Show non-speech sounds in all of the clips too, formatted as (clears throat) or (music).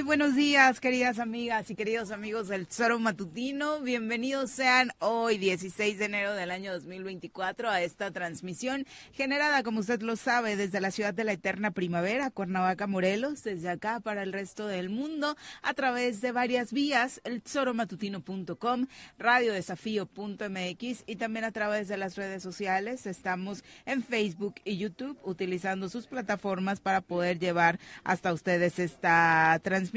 Muy buenos días, queridas amigas y queridos amigos del Tesoro Matutino. Bienvenidos sean hoy, 16 de enero del año 2024, a esta transmisión generada, como usted lo sabe, desde la ciudad de la eterna primavera, Cuernavaca, Morelos, desde acá para el resto del mundo, a través de varias vías, el tesoromatutino.com, radiodesafío.mx y también a través de las redes sociales. Estamos en Facebook y YouTube utilizando sus plataformas para poder llevar hasta ustedes esta transmisión.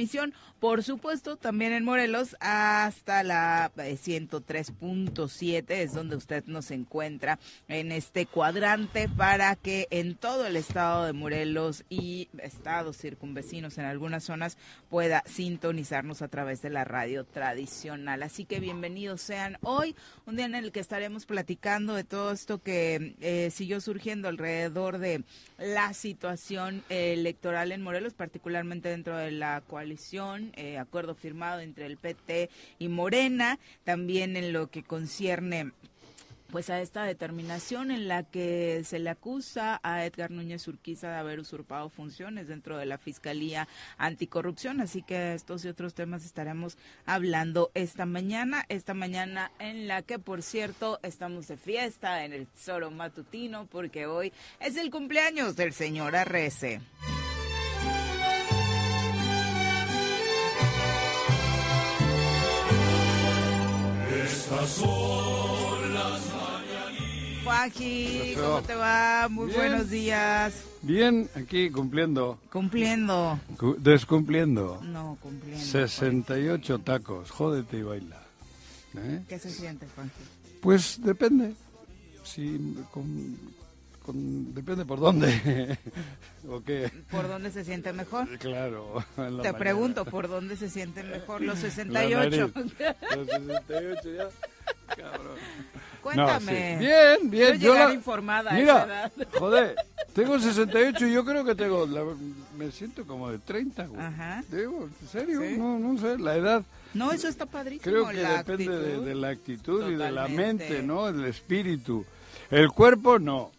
Por supuesto, también en Morelos hasta la 103.7 eh, es donde usted nos encuentra en este cuadrante para que en todo el estado de Morelos y estados circunvecinos en algunas zonas pueda sintonizarnos a través de la radio tradicional. Así que bienvenidos sean hoy, un día en el que estaremos platicando de todo esto que eh, siguió surgiendo alrededor de la situación electoral en Morelos, particularmente dentro de la coalición, eh, acuerdo firmado entre el PT y Morena, también en lo que concierne pues a esta determinación en la que se le acusa a Edgar Núñez Urquiza de haber usurpado funciones dentro de la Fiscalía Anticorrupción. Así que estos y otros temas estaremos hablando esta mañana, esta mañana en la que, por cierto, estamos de fiesta en el Tesoro Matutino porque hoy es el cumpleaños del señor Arrece. Estas son Juanji, ¿cómo te va? Muy buenos días. Bien, aquí cumpliendo. Cumpliendo. descumpliendo. No, cumpliendo. 68 tacos, jódete y baila. ¿Eh? ¿Qué se siente, Juanji? Pues depende. Si con, depende por dónde. (laughs) ¿O qué? ¿Por dónde se siente mejor? Claro. (laughs) Te pregunto, ¿por dónde se siente mejor? Los 68. Los 68 ya. Cabrón. Cuéntame. Bien, bien. Yo, la... informada Mira, (laughs) joder, tengo 68 y yo creo que tengo, me siento como de 30, güey. Ajá. Digo, ¿en serio? No, no sé, la edad. No, eso está padrísimo. Creo que depende de, la actitud y de la mente, ¿no? El espíritu. El cuerpo, no.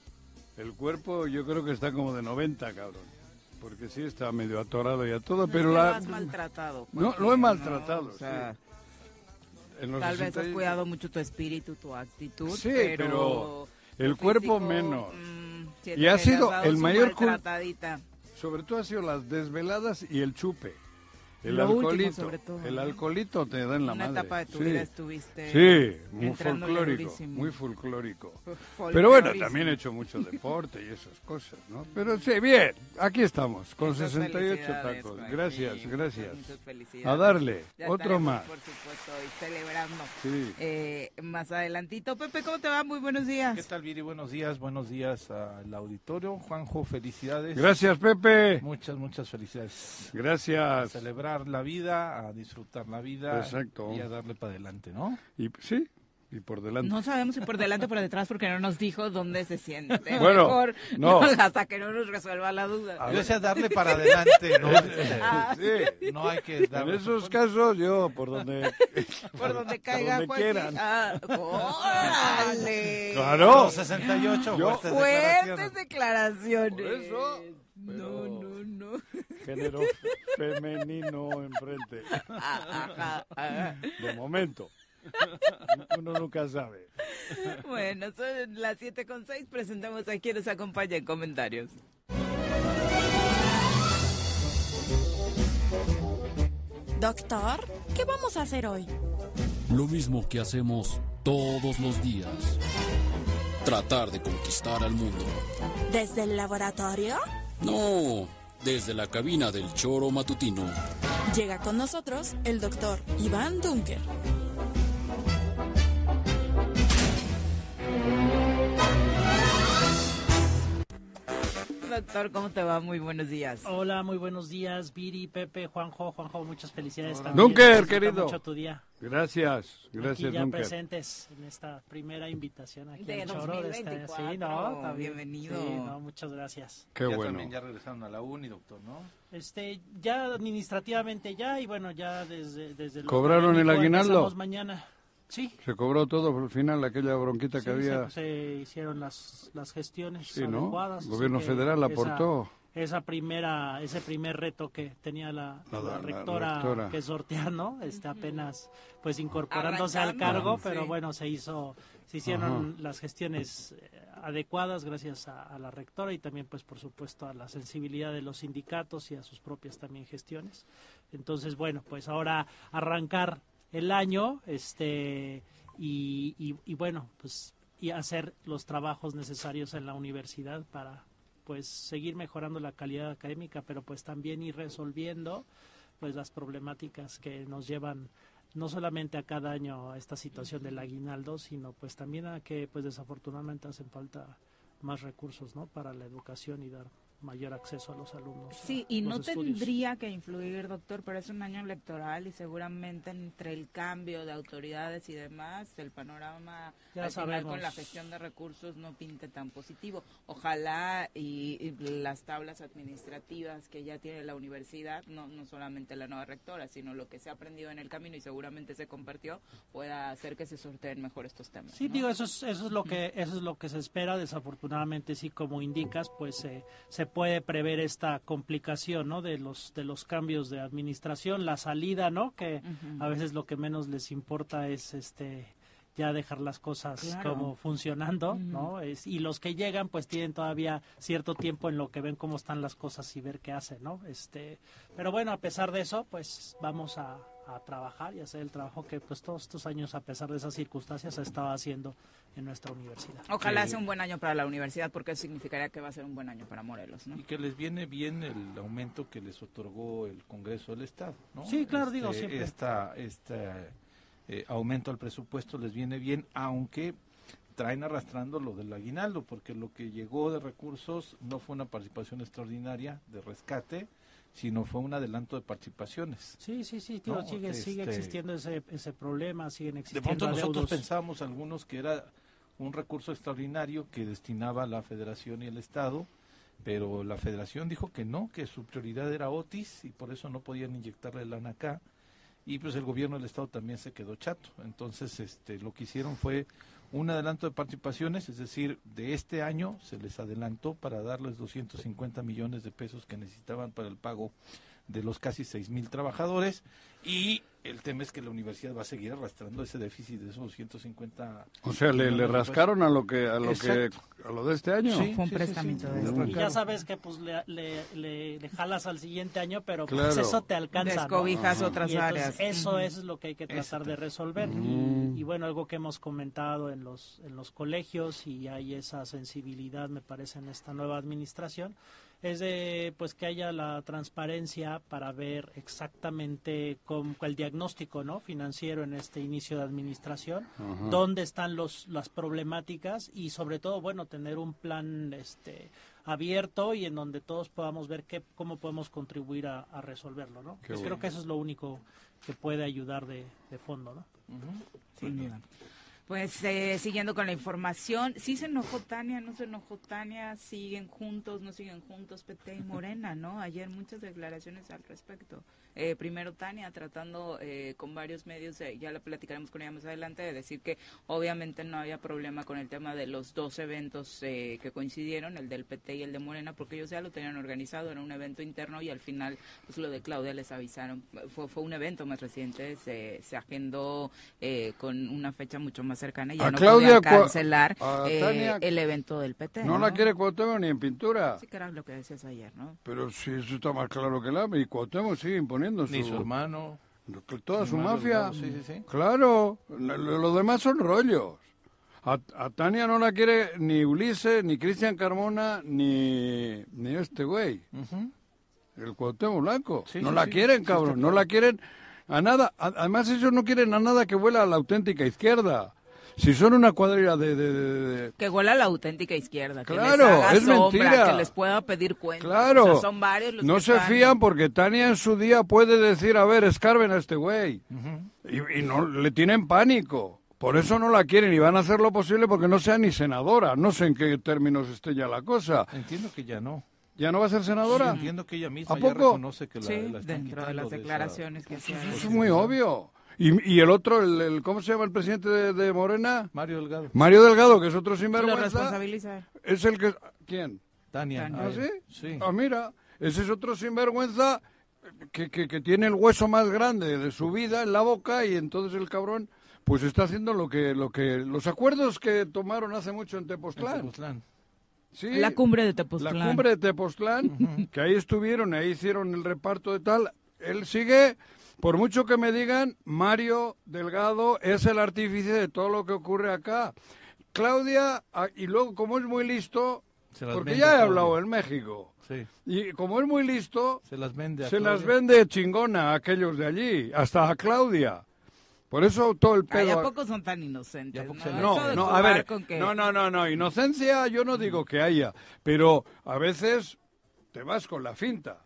El cuerpo yo creo que está como de 90, cabrón. Porque sí está medio atorado y a todo, pero la... Lo has maltratado. No, lo he maltratado, o sea, Tal vez has cuidado mucho tu espíritu, tu actitud, sí, pero, el cuerpo menos. Mm, y ha sido el mayor sobre todo ha sido las desveladas y el chupe. El alcoholito, el alcoholito te da en la Una madre. etapa de tu sí. vida estuviste Sí, muy folclórico, durísimo. muy folclórico. Pero bueno, también he hecho mucho deporte y esas cosas, ¿no? Pero sí, bien, aquí estamos, con Muchas 68 felicidades, tacos. Joaquín, Gracias, muchas, gracias. muchas A darle, Ya otro más. Por supuesto, y celebrando Sí. eh, más adelantito. Pepe, ¿cómo te va? Muy buenos días. ¿Qué tal, Viri? Buenos días, buenos días al auditorio. Juanjo, felicidades. Gracias, Pepe. Muchas, muchas felicidades. Gracias. celebrar la vida, a disfrutar la vida. Exacto. Y a darle para adelante, ¿no? Y sí, y por delante. No sabemos si por delante o por detrás porque no nos dijo dónde se siente. (laughs) Bueno, Mejor no. hasta que no nos resuelva la duda. Yo decía darle para adelante, ¿no? (laughs) Ah. Sí. No hay que En darle. esos casos, yo, por donde. (laughs) por donde caiga donde Joaquín. quieran. Ah, ¡órale! Claro. 68, Yo- fuertes Fuertes declaraciones. declaraciones. Por eso, No, pero- no, no. Género femenino enfrente. Ajá, ajá. De momento. Uno nunca sabe. Bueno, son las 7 con 6. Presentamos a quien nos acompaña en comentarios. Doctor, ¿qué vamos a hacer hoy? Lo mismo que hacemos todos los días. Tratar de conquistar al mundo. ¿Desde el laboratorio? No, desde la cabina del choro matutino. Llega con nosotros el doctor Iván Dunker. Doctor, ¿cómo te va? Muy buenos días. Hola, muy buenos días, Viri, Pepe, Juanjo, Juanjo, muchas felicidades también. Dunker, querido. mucho tu día. Gracias, gracias, aquí ya Dunker. presentes en esta primera invitación aquí De al Choro. de este- 2024. sí, no, también. Bienvenido. Sí, no, muchas gracias. Qué ya bueno. también ya regresaron a la uni, doctor, ¿no? Este, ya administrativamente ya, y bueno, ya desde, desde lo ¿Cobraron el aguinaldo? mañana. Sí. Se cobró todo por el final, aquella bronquita sí, que había. se, se hicieron las, las gestiones Sí, ¿no? adecuadas. El gobierno federal esa- aportó. esa primera ese primer reto que tenía la, La- la la rectora, que sortear no este apenas pues incorporándose al cargo pero bueno se hizo se hicieron las gestiones eh, adecuadas gracias a, a la rectora y también pues por supuesto a la sensibilidad de los sindicatos y a sus propias también gestiones entonces bueno pues ahora arrancar el año este y, y, y bueno pues y hacer los trabajos necesarios en la universidad para pues seguir mejorando la calidad académica, pero pues también ir resolviendo pues las problemáticas que nos llevan no solamente a cada año a esta situación del aguinaldo, sino pues también a que pues desafortunadamente hacen falta más recursos, ¿no? para la educación y dar mayor acceso a los alumnos. a Sí, y no estudios. tendría que influir, doctor, pero es un año electoral y seguramente entre el cambio de autoridades y demás, el panorama Ya al final sabemos. con la gestión de recursos no pinte tan positivo. Ojalá y, y las tablas administrativas que ya tiene la universidad, no, no solamente la nueva rectora, sino lo que se ha aprendido en el camino y seguramente se compartió, pueda hacer que se sorteen mejor estos temas. Sí, ¿no? digo, eso es, eso es lo que eso es lo que se espera. Desafortunadamente, sí, como indicas, pues eh, se puede prever esta complicación, ¿no? De los de los cambios de administración, la salida, ¿no? Que a veces lo que menos les importa es este ya dejar las cosas Claro. como funcionando, ¿no? Es- y los que llegan pues tienen todavía cierto tiempo en lo que ven cómo están las cosas y ver qué hacen, ¿no? Este, pero bueno, a pesar de eso, pues vamos a, a trabajar y hacer el trabajo que pues todos estos años a pesar de esas circunstancias se estaba haciendo en nuestra universidad. Ojalá sea un buen año para la universidad porque eso significaría que va a ser un buen año para Morelos, ¿no? Y que les viene bien el aumento que les otorgó el Congreso del Estado, ¿no? Sí, claro, digo, siempre. Esta, este eh, aumento al presupuesto les viene bien, aunque traen arrastrando lo del aguinaldo, porque lo que llegó de recursos no fue una participación extraordinaria de rescate, sino fue un adelanto de participaciones. Sí, sí, sí, tío, No, sigue, sigue este- existiendo ese, ese problema, siguen De existiendo pronto nosotros pensábamos algunos que era un recurso extraordinario que destinaba la Federación y el Estado, pero la Federación dijo que no, que su prioridad era Otis y por eso no podían inyectarle lana acá. Y pues el gobierno del Estado también se quedó chato. Entonces, este, lo que hicieron fue un adelanto de participaciones, es decir, de este año se les adelantó para darles 250 millones de pesos que necesitaban para el pago de los casi 6.000 trabajadores. Y el tema es que la universidad va a seguir arrastrando ese déficit de esos 150 o sea le, le rascaron a lo que a lo que a lo de este año sí, fue un préstamo de y ya sabes que pues le, le, le, jalas al siguiente año pero pues eso te alcanza descobijas otras áreas. eso, es lo que hay que tratar de resolver. Y, y, bueno algo que hemos comentado en los en los colegios y hay esa sensibilidad me parece en esta nueva administración es de pues que haya la transparencia para ver exactamente con el diagnóstico no financiero en este inicio de administración dónde están los las problemáticas y sobre todo bueno tener un plan este abierto y en donde todos podamos ver qué cómo podemos contribuir a, resolverlo no pues creo que eso es lo único que puede ayudar de, de fondo no pues eh, siguiendo con la información, sí se enojó Tania, no se enojó Tania, siguen juntos, no siguen juntos PT y Morena, ¿no? Ayer muchas declaraciones al respecto. Eh, primero Tania tratando eh, con varios medios, eh, ya la platicaremos con ella más adelante, de decir que obviamente no había problema con el tema de los dos eventos que coincidieron, el del PT y el de Morena, porque ellos ya lo tenían organizado, era un evento interno y al final pues lo de Claudia les avisaron, fue, fue un evento más reciente, se, se agendó con una fecha mucho más cercana y ya no Claudia, cancelar el evento del PT. No, la quiere Cuauhtémoc ni en pintura. Sí que era lo que decías ayer, ¿no? Pero sí, eso está más claro que la y Cuauhtémoc sigue imponiendo ni su, hermano. Toda su mafia. Claro, lo, demás son rollos. A, Tania no la quiere ni Ulises, ni Cristian Carmona, ni, ni este güey. El Cuauhtémoc Blanco. no la quieren, cabrón. No la quieren a nada. Además, ellos no quieren a nada que vuela a la auténtica izquierda si son una cuadrilla de, que huela la auténtica izquierda claro que es mentira. que les pueda pedir cuentas. Claro. son varios los no se fían porque Tania en su día puede decir a ver escarben a este güey y, no le tienen pánico. Por eso no la quieren y van a hacer lo posible porque no sea ni senadora. No sé en qué términos esté ya la cosa. Entiendo que ya no. ¿Ya no va a ser senadora? entiendo que ella misma ya reconoce que la, sí, dentro de las declaraciones que hacía. Eso es muy obvio. Y, y el otro, el, ¿cómo se llama el presidente de, Morena? Mario Delgado. Mario Delgado, que es otro sinvergüenza. Lo responsabiliza. Es el que... ¿Quién? Tania. ¿Ah, sí? sí? Ah, mira, ese es otro sinvergüenza que, que, que, tiene el hueso más grande de su vida en la boca y entonces el cabrón pues está haciendo lo que... lo que Los acuerdos que tomaron hace mucho en Tepoztlán. En Tepoztlán. Sí, la cumbre de Tepoztlán. La cumbre de Tepoztlán, que ahí estuvieron, ahí hicieron el reparto de tal. Él sigue por mucho que me digan, Mario Delgado es el artífice de todo lo que ocurre acá. Claudia, ah, y luego como es muy listo, porque ya he hablado en México, y como es muy listo, se las vende, se las vende chingona a aquellos de allí, hasta a Claudia. Por eso todo el pedo. ¿A poco son tan inocentes? No, no, a ver, no, no, no, no, inocencia yo no digo que haya, pero a veces te vas con la finta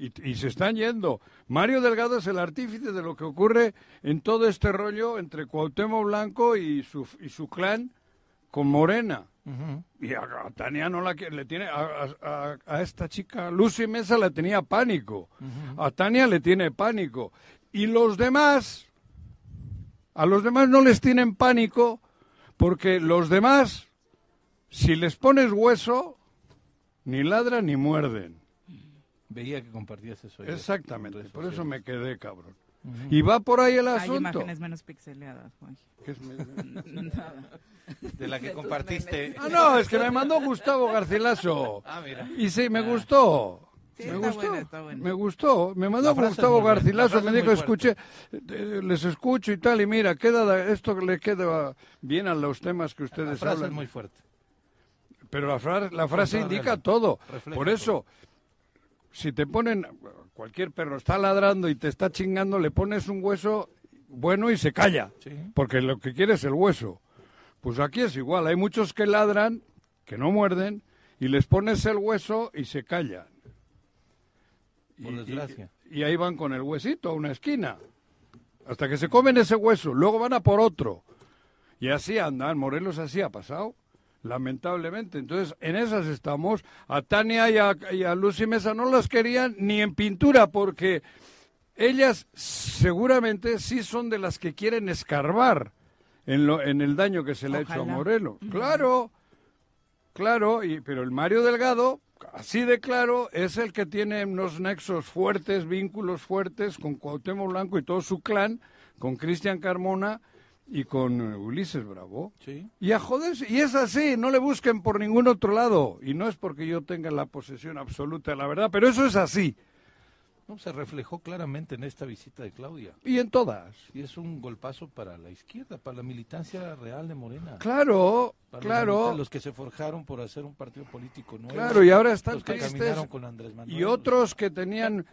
y, se están yendo. Mario Delgado es el artífice de lo que ocurre en todo este rollo entre Cuauhtémoc Blanco y su, y su clan con Morena. Y a, Tania no la le tiene a, a, esta chica Lucy Mesa le tenía pánico. A Tania le tiene pánico. Y los demás a los demás no les tienen pánico porque los demás si les pones hueso ni ladran ni muerden. Veía que compartías eso. Exactamente, por eso me quedé cabrón. Y va por ahí el asunto. Hay imágenes menos pixeleadas, Juan. (laughs) De la que (laughs) compartiste. Ah, no, es que me mandó Gustavo Garcilaso. Ah, mira. Y sí, me gustó. me gustó, me gustó, me mandó Gustavo Garcilaso, me dijo, escuché, eh, les escucho y tal, y mira, queda, esto le queda bien a los temas que ustedes la frase hablan. es muy fuerte. Pero la, frase, la frase indica todo. Por eso, si te ponen, cualquier perro está ladrando y te está chingando, le pones un hueso bueno y se calla, porque lo que quiere es el hueso. Pues aquí es igual, hay muchos que ladran, que no muerden, y les pones el hueso y se callan. Por desgracia. Y, y, ahí van con el huesito a una esquina, hasta que se comen ese hueso, luego van a por otro. Y así andan, Morelos así ha pasado lamentablemente. Entonces, en esas estamos. A Tania y a, Lucy Mesa no las querían ni en pintura porque ellas seguramente sí son de las que quieren escarbar en, lo, en el daño que se le ha hecho a Morelos. Claro, claro, y, pero el Mario Delgado, así de claro, es el que tiene unos nexos fuertes, vínculos fuertes con Cuauhtémoc Blanco y todo su clan, con Cristian Carmona y con eh, Ulises Bravo. Sí. Y a joderse, y es así, no le busquen por ningún otro lado. Y no es porque yo tenga la posesión absoluta de la verdad, pero eso es así. No, se reflejó claramente en esta visita de Claudia. Y en todas. Y es un golpazo para la izquierda, para la militancia real de Morena. Claro, Para claro. Los, los que se forjaron por hacer un partido político nuevo. Claro, y ahora están los que tristes. con Andrés Manuel. Y otros que tenían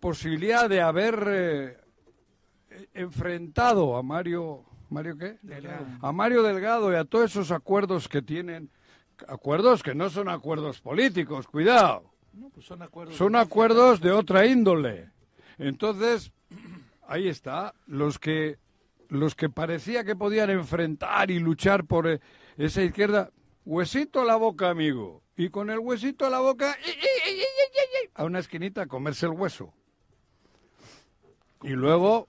posibilidad de haber eh, enfrentado a Mario, ¿Mario qué? Delgado. A Mario Delgado y a todos esos acuerdos que tienen, acuerdos que no son acuerdos políticos, cuidado, No, pues son acuerdos. son de acuerdos de otra índole. Entonces, ahí está, los que los que parecía que podían enfrentar y luchar por eh, esa izquierda, huesito a la boca, amigo. Y con el huesito a la boca, a una esquinita a comerse el hueso. Y luego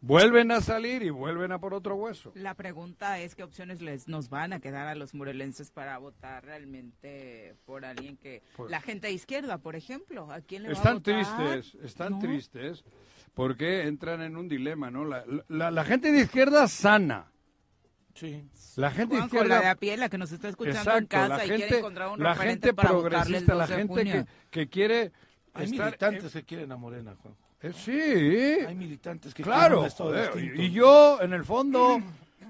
vuelven a salir y vuelven a por otro hueso. La pregunta es qué opciones les nos van a quedar a los morelenses para votar realmente por alguien que Pues- la gente de izquierda, por ejemplo, ¿a quién le va a Están votar? tristes, están No. tristes porque entran en un dilema, ¿no? La, la- la gente de izquierda sana. Sí. La gente de Juanjo, izquierda la de a pie, la que nos está escuchando en Exacto, casa la y gente, quiere encontrar un la referente gente para votarle el progresista, 2 la de gente que, junio. que quiere Hay estar militantes que quieren a Morena, Juan. Eh, sí, Hay militantes que claro, un estado joder, distinto. y, yo en el fondo,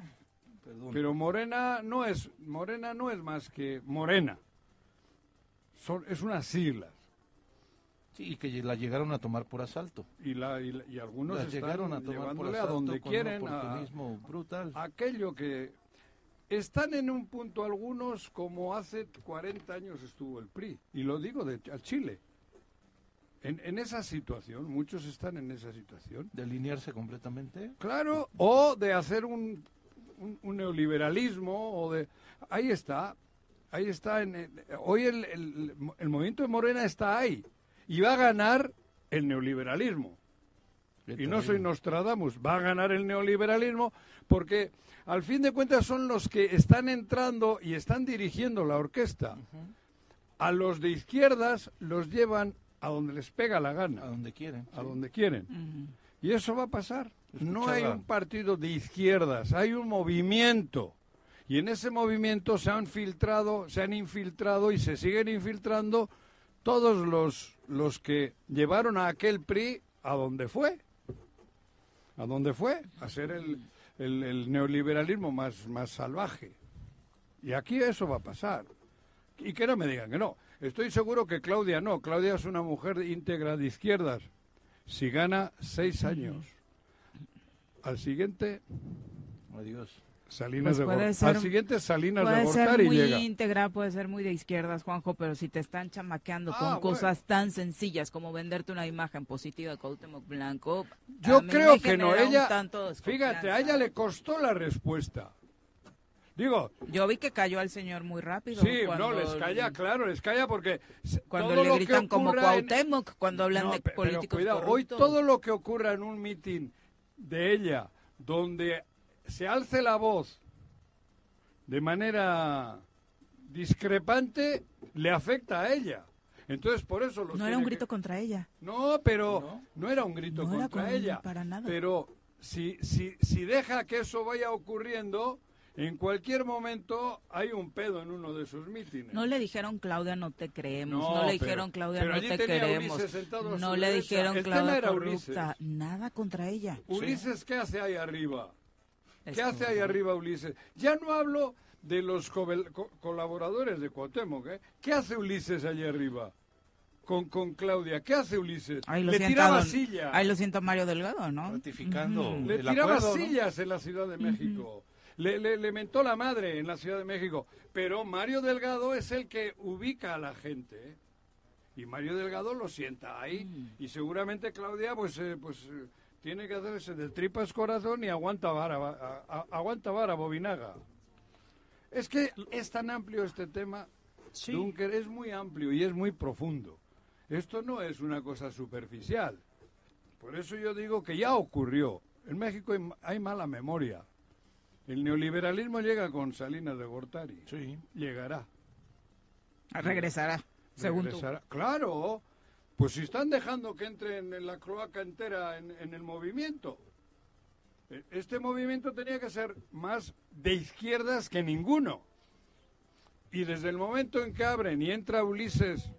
(clears throat) Perdón. pero Morena no es Morena no es más que Morena, Son, es unas siglas Sí, y que la llegaron a tomar por asalto. y, la, y, la- y algunos están llegaron a tomar por asalto a donde con quieren, un a- brutal. aquello que están en un punto algunos como hace 40 años estuvo el PRI, y lo digo de a Chile. En, en esa situación, muchos están en esa situación. De alinearse completamente. Claro, o de hacer un, un- un neoliberalismo, o de... Ahí está, ahí está. En, en- hoy el, el- el movimiento de Morena está ahí, y va a ganar el neoliberalismo. Y no soy Nostradamus, va a ganar el neoliberalismo porque al fin de cuentas son los que están entrando y están dirigiendo la orquesta. A los de izquierdas los llevan a donde les pega la A gana, donde quieren. a sí. donde quieren. Y eso va a pasar. No hay un partido de izquierdas, hay un movimiento. Y en ese movimiento se han filtrado, se han infiltrado y se siguen infiltrando todos los, los que llevaron a aquel PRI a donde fue. ¿A dónde fue? A ser el, el- el neoliberalismo más, más salvaje. Y aquí eso va a pasar. Y que no me digan que no. Estoy seguro que Claudia no. Claudia es una mujer íntegra de izquierdas. Si gana seis años. Al siguiente, Adiós. Salinas Pues de ser- Al siguiente, Salinas de Puede ser Gortari muy llega. íntegra, puede ser muy de izquierdas, Juanjo, pero si te están chamaqueando Ah, con bueno. cosas tan sencillas como venderte una imagen positiva de Cuauhtémoc Blanco, Yo a mí creo me que no. Ella, tanto de fíjate, a ella le costó la respuesta. Digo, Yo vi que cayó al señor muy rápido. sí, cuando- no, les calla, claro, les calla porque Cuando todo le lo que gritan como ocurra en- Cuauhtémoc, cuando hablan No, de pe- pero políticos cuidado, hoy todo lo que ocurra en un mitin de ella, donde se alce la voz de manera discrepante, le afecta a ella. Entonces, por eso los No era un que- grito contra ella. No, pero ¿No? no, era un grito No era contra con- ella. para nada. Pero si, si, si deja que eso vaya ocurriendo, en cualquier momento hay un pedo en uno de sus mítines. No le dijeron Claudia no te creemos, No, no, le pero- dijeron Claudia pero no allí te queremos, no le derecha. dijeron El Claudia era corrupta, Ulises. nada contra ella. Ulises, ¿qué hace ahí arriba? Es ¿Qué hace ahí arriba Ulises? Ya no hablo de los co- colaboradores de Cuauhtémoc, ¿eh? ¿Qué hace Ulises allí arriba? Con, con Claudia, ¿qué hace Ulises? Ahí lo Le sienta tiraba don- silla. Ahí lo siento Mario Delgado, ¿no? Ratificando. Ujú. Le el tiraba acuerdo, ¿no? sillas en la Ciudad de México. Le, le, le mentó la madre en la Ciudad de México. Pero Mario Delgado es el que ubica a la gente. ¿eh? Y Mario Delgado lo sienta ahí. Mm. Y seguramente Claudia, pues, eh, pues eh, tiene que hacerse de tripas corazón y aguanta vara, a- a- aguanta vara, bobinaga. Es que es tan amplio este tema, Sí. Dunker, es muy amplio y es muy profundo. Esto no es una cosa superficial. Por eso yo digo que ya ocurrió. En México hay mala memoria. El neoliberalismo llega con Salinas de Gortari. Sí. Llegará. Regresará. Según Claro, pues si están dejando que entren en la cloaca entera en, en el movimiento. E, este movimiento tenía que ser más de izquierdas que ninguno. Y desde el momento en que abren y entra Ulises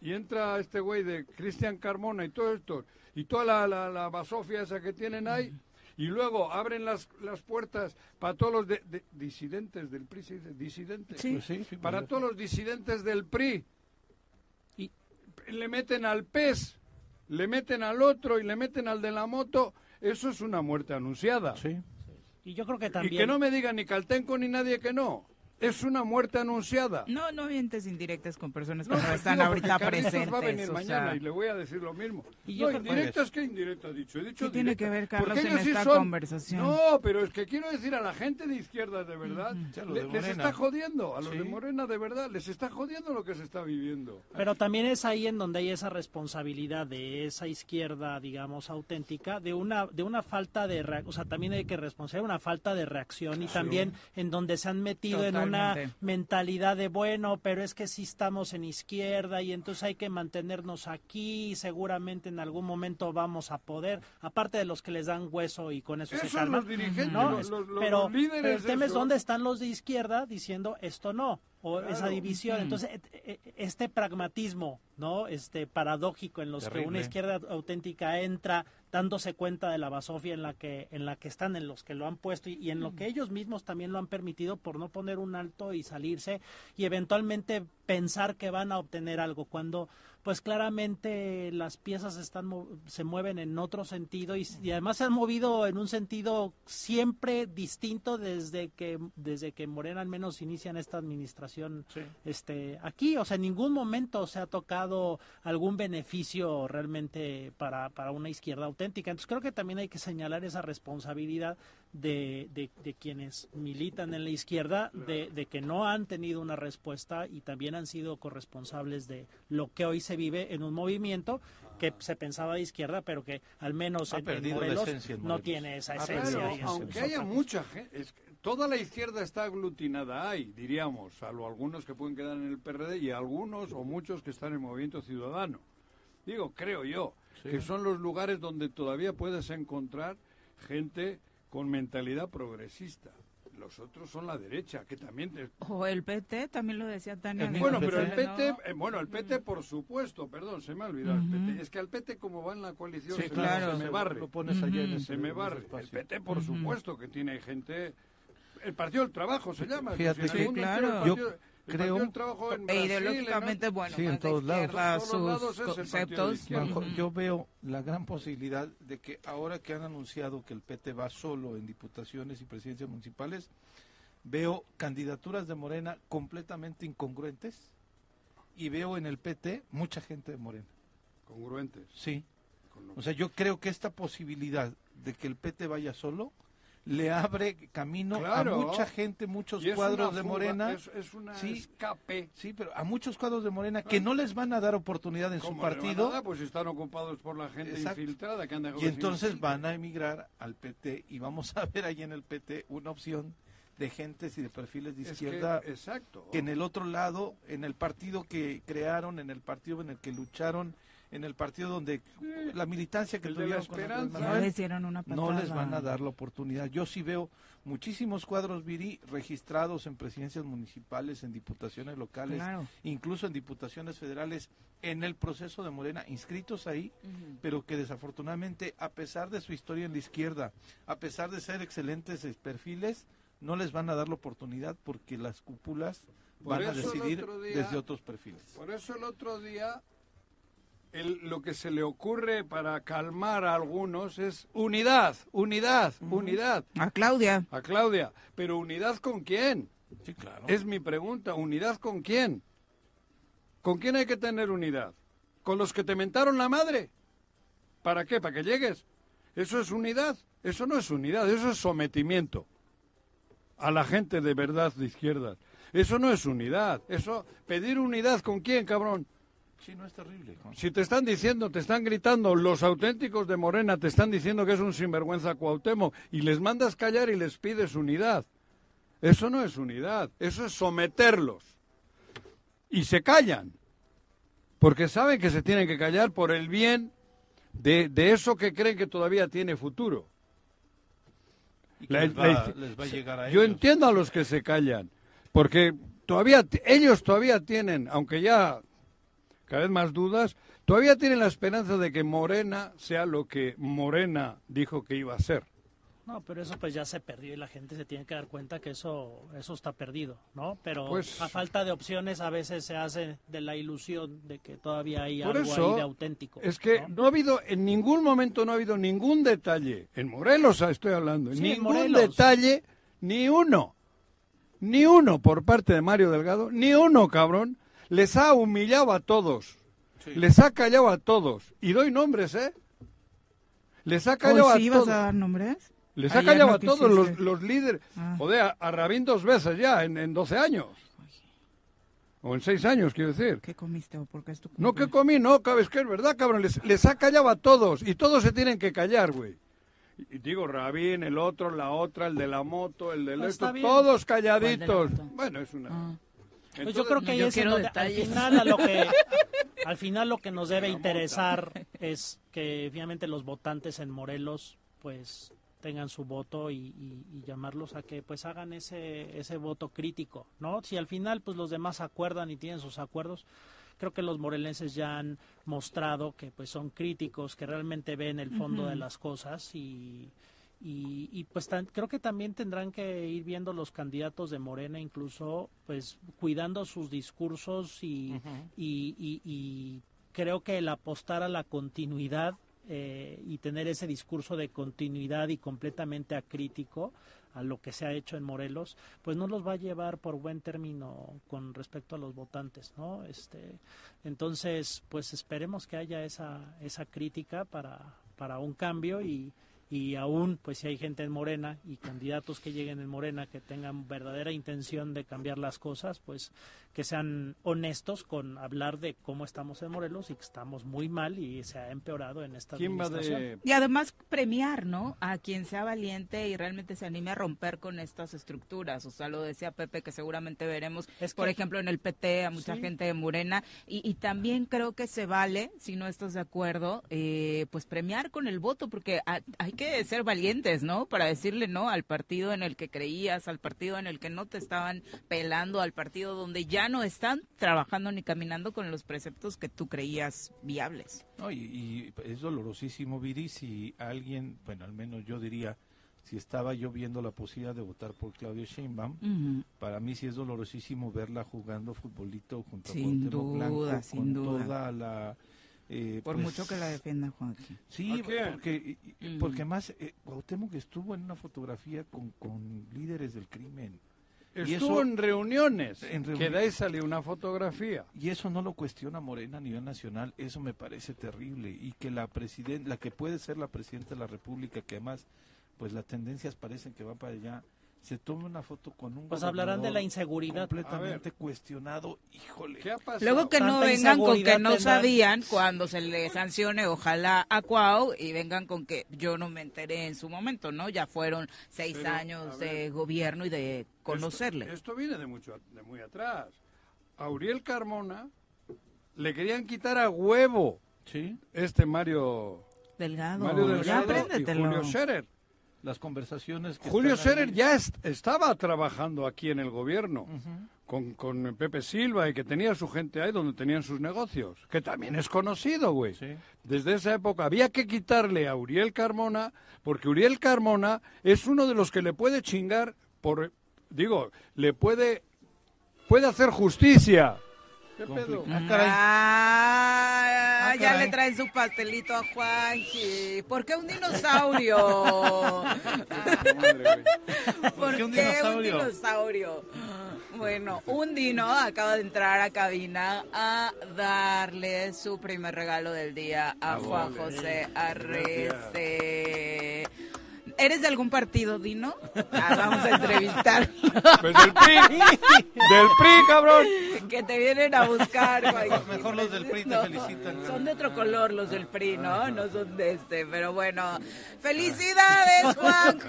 y entra este güey de Cristian Carmona y todo esto, y toda la, la, la, basofia esa que tienen ahí, y luego abren las, las puertas para todos los disidentes del PRI, disidentes, pues para todos los disidentes del PRI, y le meten al PES, le meten al otro y le meten al de la moto, eso es una muerte anunciada. Sí. Y yo creo que también... Y que no me diga ni Caltenco ni nadie que no es una muerte anunciada. No, no mientes indirectas con personas que no, están ahorita presentes. va a venir mañana y le voy a decir lo mismo. ¿Y yo no, indirectas, ¿qué indirectas dicho? He dicho ¿Qué tiene que ver, Carlos, en esta conversación? No, pero es que quiero decir a la gente de izquierda de verdad, les está jodiendo, a los de Morena de verdad, les está jodiendo lo que se está viviendo. Pero también es ahí en donde hay esa responsabilidad de esa izquierda, digamos, auténtica, de una de una falta de, o sea, también hay que responder una falta de reacción y también en donde se han metido en una mentalidad de bueno, pero es que si estamos en izquierda y entonces hay que mantenernos aquí y seguramente en algún momento vamos a poder, aparte de los que les dan hueso y con eso, se calman. pero, el tema es dónde están los de izquierda diciendo esto no o esa división. Entonces, e, e, este pragmatismo, ¿no? Este paradójico en los que una izquierda auténtica entra dándose cuenta de la basofia en la que en la que están, en los que lo han puesto y, en lo que ellos mismos también lo han permitido por no poner un alto y salirse y eventualmente pensar que van a obtener algo. Cuando pues claramente las piezas están se mueven en otro sentido y, además se han movido en un sentido siempre distinto desde que desde que Morena al menos inicia en esta administración este aquí. O sea en ningún momento se ha tocado algún beneficio realmente para, para una izquierda auténtica. Entonces creo que también hay que señalar esa responsabilidad de, de, de, quienes militan en la izquierda de, de, que no han tenido una respuesta y también han sido corresponsables de lo que hoy se vive en un movimiento que se pensaba de izquierda, pero que al menos en, Morelos, no tiene esa esencia. aunque haya mucha gente, toda la izquierda está aglutinada ahí, diríamos, salvo algunos que pueden quedar en el PRD y algunos o muchos que están en el Movimiento Ciudadano. Digo, creo yo, que son los lugares donde todavía puedes encontrar gente con mentalidad progresista. Los otros son la derecha, que también... O el PT, también lo decía Tania. Eh, bueno, pero el PT, eh, bueno, el PT por supuesto, perdón, se me ha olvidado el PT. Es que al PT como va en la coalición se, claro, me barre. Lo pones allá en ese, se me barre. El PT por supuesto que tiene gente... El Partido del Trabajo se llama. Fíjate, sí, claro. Yo, creo. e ideológicamente bueno sí, en todos lados, sus conceptos yo veo la gran posibilidad de que ahora que han anunciado que el PT va solo en diputaciones y presidencias municipales veo candidaturas de Morena completamente incongruentes y veo en el PT mucha gente de Morena. Congruentes. Sí. O sea yo creo que esta posibilidad de que el PT vaya solo le abre camino a mucha gente, muchos cuadros de Morena. Es, una escape. Sí, pero a muchos cuadros de Morena que no les van a dar oportunidad en su partido. pues están ocupados por la gente infiltrada que anda Y entonces van a emigrar al PT y vamos a ver ahí en el PT una opción de gentes y de perfiles de izquierda exacto. que en el otro lado, en el partido que crearon, en el partido en el que lucharon en el partido donde la militancia que tuvieron no, les van a dar la oportunidad. Yo sí veo muchísimos cuadros Viri registrados en presidencias municipales, en diputaciones locales, incluso en diputaciones federales, en el proceso de Morena, inscritos ahí, pero que desafortunadamente, a pesar de su historia en la izquierda, a pesar de ser excelentes perfiles, no les van a dar la oportunidad porque las cúpulas van a decidir desde otros perfiles. Por eso el otro día lo que se le ocurre para calmar a algunos es unidad, unidad, unidad. A Claudia. A Claudia. Pero unidad con quién? Sí, claro. Es mi pregunta, unidad con quién? ¿Con quién hay que tener unidad? ¿Con los que te mentaron la madre? ¿Para qué? ¿Para que llegues? Eso es unidad. Eso no es unidad, eso es sometimiento a la gente de verdad de izquierda. Eso no es unidad. Eso, pedir unidad con quién, cabrón? Sí, no es terrible. Si te están diciendo, te están gritando, los auténticos de Morena te están diciendo que es un sinvergüenza Cuauhtémoc y les mandas callar y les pides unidad. Eso no es unidad, eso es someterlos. Y se callan. porque saben que se tienen que callar por el bien de, de eso que creen que todavía tiene futuro. les, va, les, va, a llegar a yo entiendo a los que se callan, porque todavía ellos todavía tienen, aunque ya cada vez más dudas, todavía tienen la esperanza de que Morena sea lo que Morena dijo que iba a ser. No, pero eso pues ya se perdió y la gente se tiene que dar cuenta que eso eso está perdido, ¿no? Pero Pues- a falta de opciones a veces se hace de la ilusión de que todavía hay algo eso, ahí de auténtico. Es que ¿no? ¿no? ha habido, en ningún momento no ha habido ningún detalle. En Morelos ah, estoy hablando. Sí, ningún detalle, ni uno. Ni uno por parte de Mario Delgado, ni uno, cabrón. Les ha humillado a todos. Les ha callado a todos. Y doy nombres, ¿eh? Les ha callado a sí vas todos. a dar nombres. Les ha callado no a todos los, líderes. Ah. Joder, a, a Rabín dos veces ya, en, en 12 años. O en 6 años, quiero decir. ¿Qué comiste o por qué es tu No, que comí, no, cabrón, es que es verdad, cabrón, les, les ha callado a todos y todos se tienen que callar, güey. Y y digo, Rabín, el otro, la otra, el de la moto, el del No, esto, todos ¿Cuál de calladitos. Bueno, es una... Ah. Pues yo Entonces, creo que ahí yo es en quiero donde al final a lo que (laughs) al final lo que nos debe interesar es que finalmente los votantes en Morelos pues tengan su voto y, y- y llamarlos a que pues hagan ese ese voto crítico, ¿no? Si al final pues los demás acuerdan y tienen sus acuerdos, creo que los morelenses ya han mostrado que pues son críticos, que realmente ven el fondo de las cosas y y, y, pues tan- creo que también tendrán que ir viendo los candidatos de Morena incluso pues cuidando sus discursos y, y, y- y creo que el apostar a la continuidad eh, y tener ese discurso de continuidad y completamente acrítico a lo que se ha hecho en Morelos, pues no los va a llevar por buen término con respecto a los votantes, ¿no? Este, entonces, pues esperemos que haya esa esa crítica para para un cambio y y aún pues si hay gente en Morena y candidatos que lleguen en Morena que tengan verdadera intención de cambiar las cosas, pues que sean honestos con hablar de cómo estamos en Morelos y que estamos muy mal y se ha empeorado en esta ¿Quién va administración. de...? Y además premiar, ¿no? A quien sea valiente y realmente se anime a romper con estas estructuras. O sea, lo decía Pepe, que seguramente veremos, Es por ejemplo, en el PT, a mucha Sí. gente de Morena. Y, y también creo que se vale, si no estás de acuerdo, eh, pues premiar con el voto, porque ha- hay que ser valientes, ¿no? Para decirle no al partido en el que creías, al partido en el que no te estaban pelando, al partido donde ya no están trabajando ni caminando con los preceptos que tú creías viables. No, y, y es dolorosísimo, Viri, si alguien, bueno, al menos yo diría, si estaba yo viendo la posibilidad de votar por Claudio Sheinbaum, para mí sí es dolorosísimo verla jugando futbolito junto Sin a Cuauhtémoc Blanco, sin con duda. toda la... eh, Por pues, mucho que la defienda Juanji. Sí, porque, y- y- Mm. porque más eh, Cuauhtémoc estuvo en una fotografía con, con líderes del crimen. Y Estuvo eso- en reuniones, en que de ahí salió una fotografía. Y eso no lo cuestiona Morena a nivel nacional, eso me parece terrible. Y que la presidenta, la que puede ser la presidenta de la República, que además, pues las tendencias parecen que van para allá, se tome una foto con un Pues hablarán de la inseguridad. completamente cuestionado. Híjole. ¿Qué ha pasado? Luego que no vengan con que no sabían cuando se le sancione, ojalá a Cuau, y vengan con que yo no me enteré en su momento, ¿no? Ya fueron seis Pero, años ver, de gobierno y de conocerle. Esto, esto viene de mucho de muy atrás. A Uriel Carmona le querían quitar a huevo Sí, este Mario, Delgado, Mario ya Delgado y. Julio Scherer. Las conversaciones que Julio Scherer ya est- estaba trabajando aquí en el gobierno con, con Pepe Silva y que tenía su gente ahí donde tenían sus negocios, que también es conocido, güey. Sí. Desde esa época había que quitarle a Uriel Carmona, porque Uriel Carmona es uno de los que le puede chingar por, digo, le puede, puede hacer justicia. ¿Qué pedo? Ah, caray. Ah, Ah, ya caray. le traen su pastelito a Juanji. ¿Por qué un dinosaurio? (laughs) Güey. ¿Por qué un dinosaurio? un dinosaurio? Bueno, un dino acaba de entrar a cabina a darle su primer regalo del día a Juan José Arrece. ¿Eres de algún partido, Dino? Ah, vamos a entrevistar. Pues del PRI, del PRI, cabrón. que te vienen a buscar. Juanji. Mejor los del PRI te No, felicitan. Son de otro color los del PRI, ¿no? No son de este, pero bueno. ¡Felicidades, Juanjo!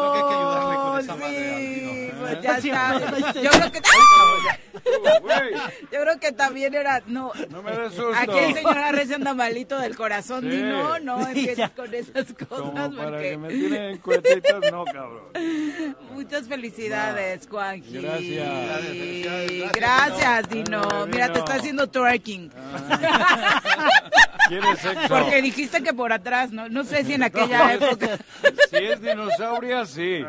Creo que hay que ayudarle con esa madre Sí, Dino, ¿eh? Pues Ya está. Yo creo que. (laughs) Yo creo que también era. No. No me des susto. Aquí el señor Arrece anda malito del corazón. Sí. Di no, no empieces con esas Como cosas. para que Porque... me tiren cuetitos, no, cabrón. Muchas felicidades, Juanji. Gracias. Gracias, Gracias, Dino. Mira, te está haciendo twerking. ¿Quieres sexo? Porque dijiste que por atrás, ¿no? No sé si en (laughs) aquella época. Si es dinosauria, sí.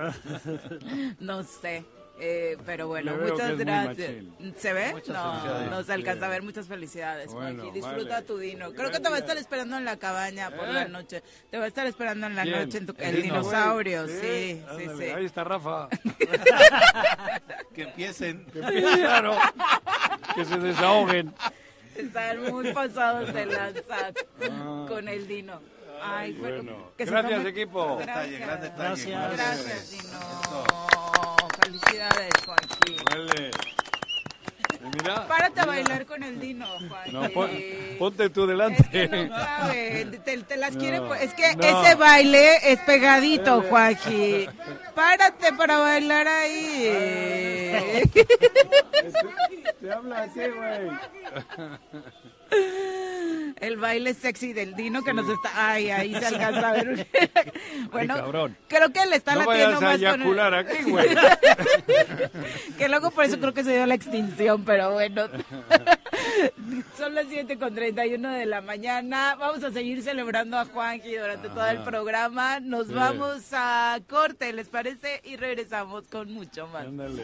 No sé. Eh, pero bueno, Le que muchas gracias. ¿Se ve? Muchas no, no se alcanza a ver. Muchas felicidades, Bueno, Juanji. Disfruta vale. tu dino. Creo que te va a estar esperando en la cabaña por ¿Eh? la noche. Te va a estar esperando en la ¿Quién? noche en tu- ¿El el dino? dinosaurio. Sí, Sí, sí. Ahí está Rafa. (laughs) Que empiecen. Claro. Que se desahoguen. Están muy pasados de lanza con el Dino. Ay, Bueno, que gracias, equipo. Gracias. Gracias, Dino. Felicidades, Juanji. Vale. Mira. Párate a bailar con el Dino. No, pon- ponte tú Es delante. que no te, te las quiere, No, po- es que ese baile es pegadito, Juanji. Párate para bailar ahí. (laughs) Te habla así, güey. El baile sexy del Dino que nos está, ay, ahí se alcanza a ver. (laughs) Bueno, creo que le está No latiendo vayas a más con el- aquí, (laughs) güey. que luego por eso creo que se dio la extinción, pero bueno. (laughs) Son las 7 con 31 de la mañana. Vamos a seguir celebrando a Juanji durante todo el programa. Nos Sí. vamos a corte, ¿les parece? Y regresamos con mucho más. Ándale.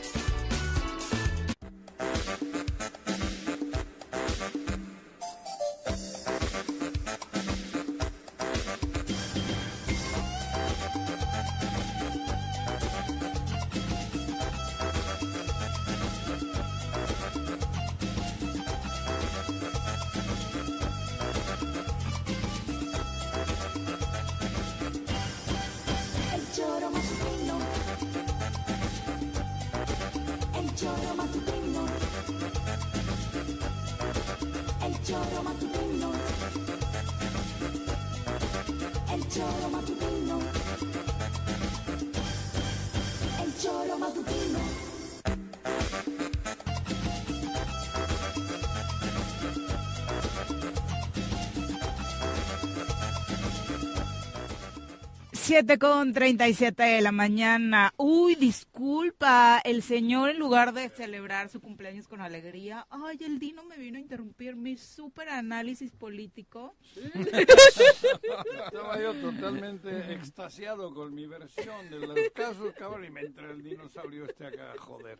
7 con 37 de la mañana. Uy, disculpa, el señor en lugar de celebrar su cumpleaños con alegría, ay, el Dino me vino a interrumpir mi súper análisis político. (laughs) Estaba yo totalmente extasiado con mi versión de los casos, cabrón, y me entra el dinosaurio este acá, joder.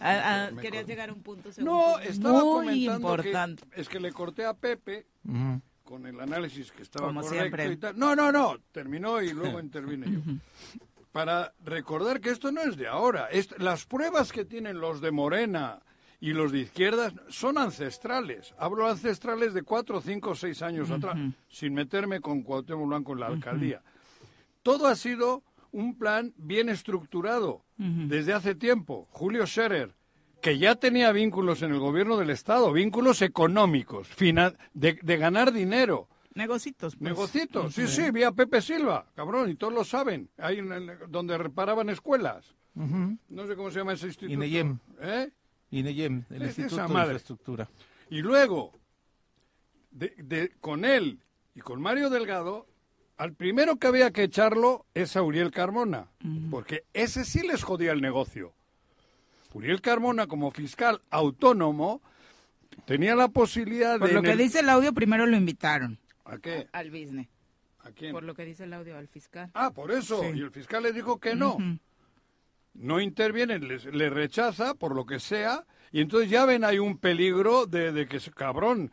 Ah, ah, querías llegar a un punto seguro. No, estaba Muy comentando importante. Es que le corté a Pepe con el análisis que estaba Como correcto siempre. y tal. No, no, no, terminó y luego intervine yo. Para recordar que esto no es de ahora. Es- las pruebas que tienen los de Morena y los de izquierdas son ancestrales. Hablo ancestrales de cuatro, cinco, seis años atrás, sin meterme con Cuauhtémoc Blanco en la alcaldía. Todo ha sido un plan bien estructurado desde hace tiempo. Julio Scherer, que ya tenía vínculos en el gobierno del Estado, vínculos económicos, de, de ganar dinero. Negocitos. pues. Negocitos, sí, sí, vi a Pepe Silva, cabrón, y todos lo saben, ahí donde reparaban escuelas. No sé cómo se llama ese instituto. INEYEM. ¿Eh? INEYEM, el Es- Instituto de. Infraestructura. Y luego, de, de- con él y con Mario Delgado, al primero que había que echarlo es a Uriel Carmona, porque ese sí les jodía el negocio. Uriel Carmona, como fiscal autónomo, tenía la posibilidad Por de... lo en que el- dice el audio, primero lo invitaron ¿A qué? al business. ¿A quién? Por lo que dice el audio al fiscal. Ah, por eso. Sí. Y el fiscal le dijo que no. No interviene, le, le rechaza por lo que sea, y entonces ya ven hay un peligro de, de que, se- cabrón,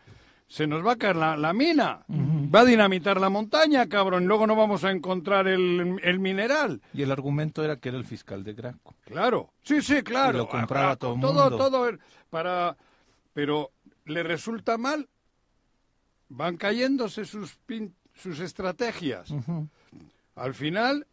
se nos va a caer la, la mina, va a dinamitar la montaña, cabrón, luego no vamos a encontrar el, el mineral. Y el argumento era que era el fiscal de Graco. Claro, sí, sí, claro. Y lo compraba Ah, ah, todo el todo, mundo. todo, eh, para, pero le resulta mal, van cayéndose sus pin- sus estrategias. Al final,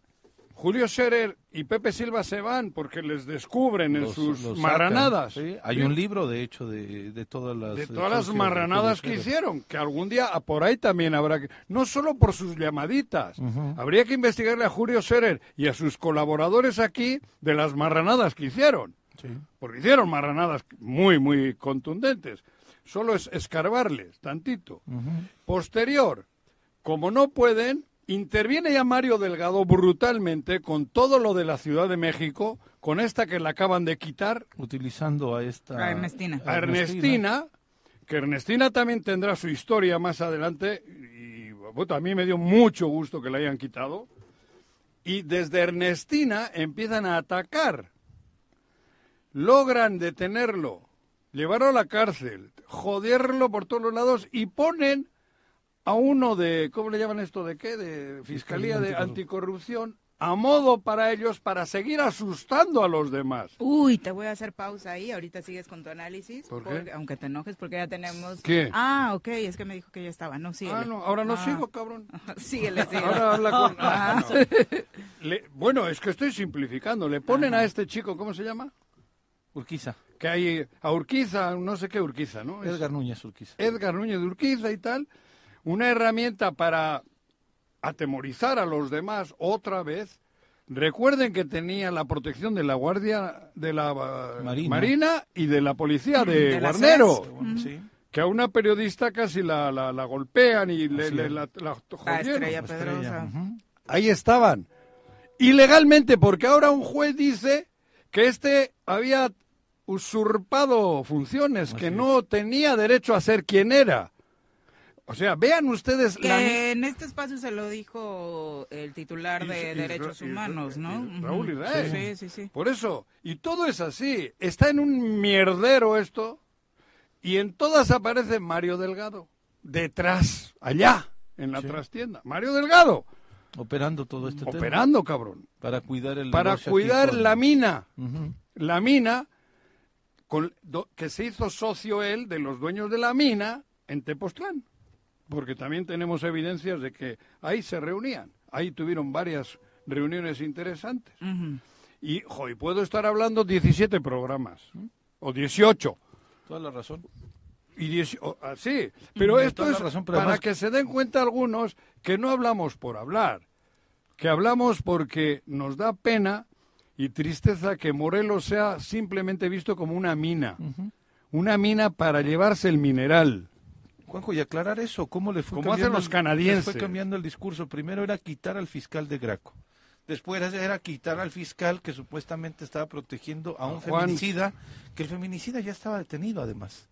Julio Scherer y Pepe Silva se van porque les descubren en Los- sus los marranadas. sacan, sí. Hay un libro, de hecho, de, de todas las... de eh, todas las marranadas que hicieron, que algún día por ahí también habrá que... No solo por sus llamaditas, habría que investigarle a Julio Scherer y a sus colaboradores aquí de las marranadas que hicieron. Sí. Porque hicieron marranadas muy, muy contundentes. Solo es escarbarles tantito. Posterior, como no pueden, interviene ya Mario Delgado brutalmente con todo lo de la Ciudad de México, con esta que la acaban de quitar, Utilizando a esta... A Ernestina. a Ernestina, que Ernestina también tendrá su historia más adelante, y bueno, a mí me dio mucho gusto que la hayan quitado, y desde Ernestina empiezan a atacar, logran detenerlo, llevarlo a la cárcel, joderlo por todos los lados y ponen a uno de, ¿cómo le llaman esto? ¿De qué? De Fiscalía de Anticorrupción, a modo para ellos, para seguir asustando a los demás. Uy, te voy a hacer pausa ahí. Ahorita sigues con tu análisis. ¿Por qué? porque- aunque te enojes, porque ya tenemos. ¿Qué? Ah, ok, es que me dijo que ya estaba. No, síguele. Ah, no, ahora no Ah. sigo, cabrón. (laughs) síguele, síguele. Ahora habla con... Ajá. Ah, no. (laughs) Le- bueno, es que estoy simplificando. Le ponen a este chico, ¿cómo se llama? Urquiza. Que hay a Urquiza, no sé qué Urquiza, ¿no? Es Edgar Núñez Urquiza. Edgar Núñez de Urquiza y tal. Una herramienta para atemorizar a los demás otra vez. Recuerden que tenía la protección de la Guardia de la uh, Marina. y de la Policía de, De Guarnero. CES. Bueno, sí. Que a una periodista casi la, la- la golpean y le, le- la, la estrella La Pedrosa. Ahí estaban. Ilegalmente, porque ahora un juez dice que este había usurpado funciones, que no tenía derecho a ser quien era. O sea, vean ustedes Que la... en este espacio se lo dijo el titular de y- Derechos y- Humanos, ¿no? Raúl. Israel. Sí, sí, sí. Por eso, y todo es así. Está en un mierdero esto, y en todas aparece Mario Delgado. Detrás, allá, en la Sí. trastienda. Mario Delgado, Operando todo este tema. operando, cabrón. Para cuidar el Para cuidar la mina. La mina, con, do- que se hizo socio él de los dueños de la mina en Tepoztlán, porque también tenemos evidencias de que ahí se reunían, ahí tuvieron varias reuniones interesantes. Y, jo, y puedo estar hablando 17 programas, o 18, Toda la razón. y 10 o- ah, sí, pero esto es la razón, pero para además- que se den cuenta algunos que no hablamos por hablar, que hablamos porque nos da pena y tristeza que Morelos sea simplemente visto como una mina, una mina para llevarse el mineral. Juanjo, y aclarar eso, ¿cómo le fue cambiando hacen los el- canadienses. le fue cambiando el discurso? Primero era quitar al fiscal de Graco. Después era quitar al fiscal que supuestamente estaba protegiendo a un Juan. feminicida, que el feminicida ya estaba detenido además.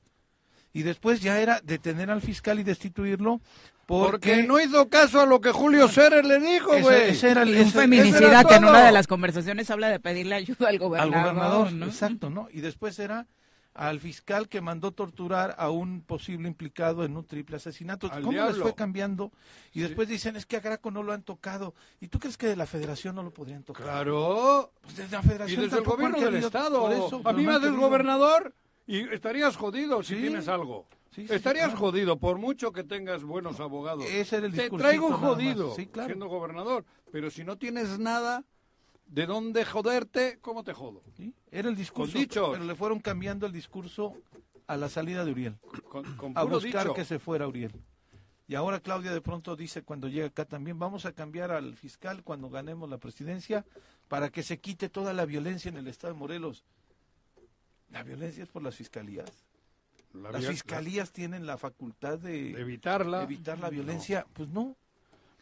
Y después ya era detener al fiscal y destituirlo porque, Porque no hizo caso a lo que Julio Scherer le dijo, güey. un feminicida que en una de las conversaciones habla de pedirle ayuda al al gobernador. gobernador, ¿no? exacto, ¿no? Y después era al fiscal que mandó torturar a un posible implicado en un triple asesinato. Al ¿Cómo les fue cambiando? Y después dicen, es que a Graco no lo han tocado. ¿Y tú crees que de la federación no lo podrían tocar? Claro. Pues desde la Y federación desde el gobierno del Estado. eso, a mí haces querido. gobernador y estarías jodido si tienes algo. Sí, estarías claro. jodido, por mucho que tengas buenos abogados. Ese era el Te traigo más. jodido claro. siendo gobernador. Pero si no tienes nada de dónde joderte, ¿cómo te jodo? Sí, Era el discurso, pero le fueron cambiando el discurso a la salida de Uriel. Con, con a buscar dicho. que se fuera Uriel. Y ahora Claudia de pronto dice cuando llega acá también, vamos a cambiar al fiscal cuando ganemos la presidencia para que se quite toda la violencia en el estado de Morelos. ¿La violencia es por las fiscalías? La ¿Las fiscalías tienen la facultad de de evitarla. evitar la violencia? Pues no.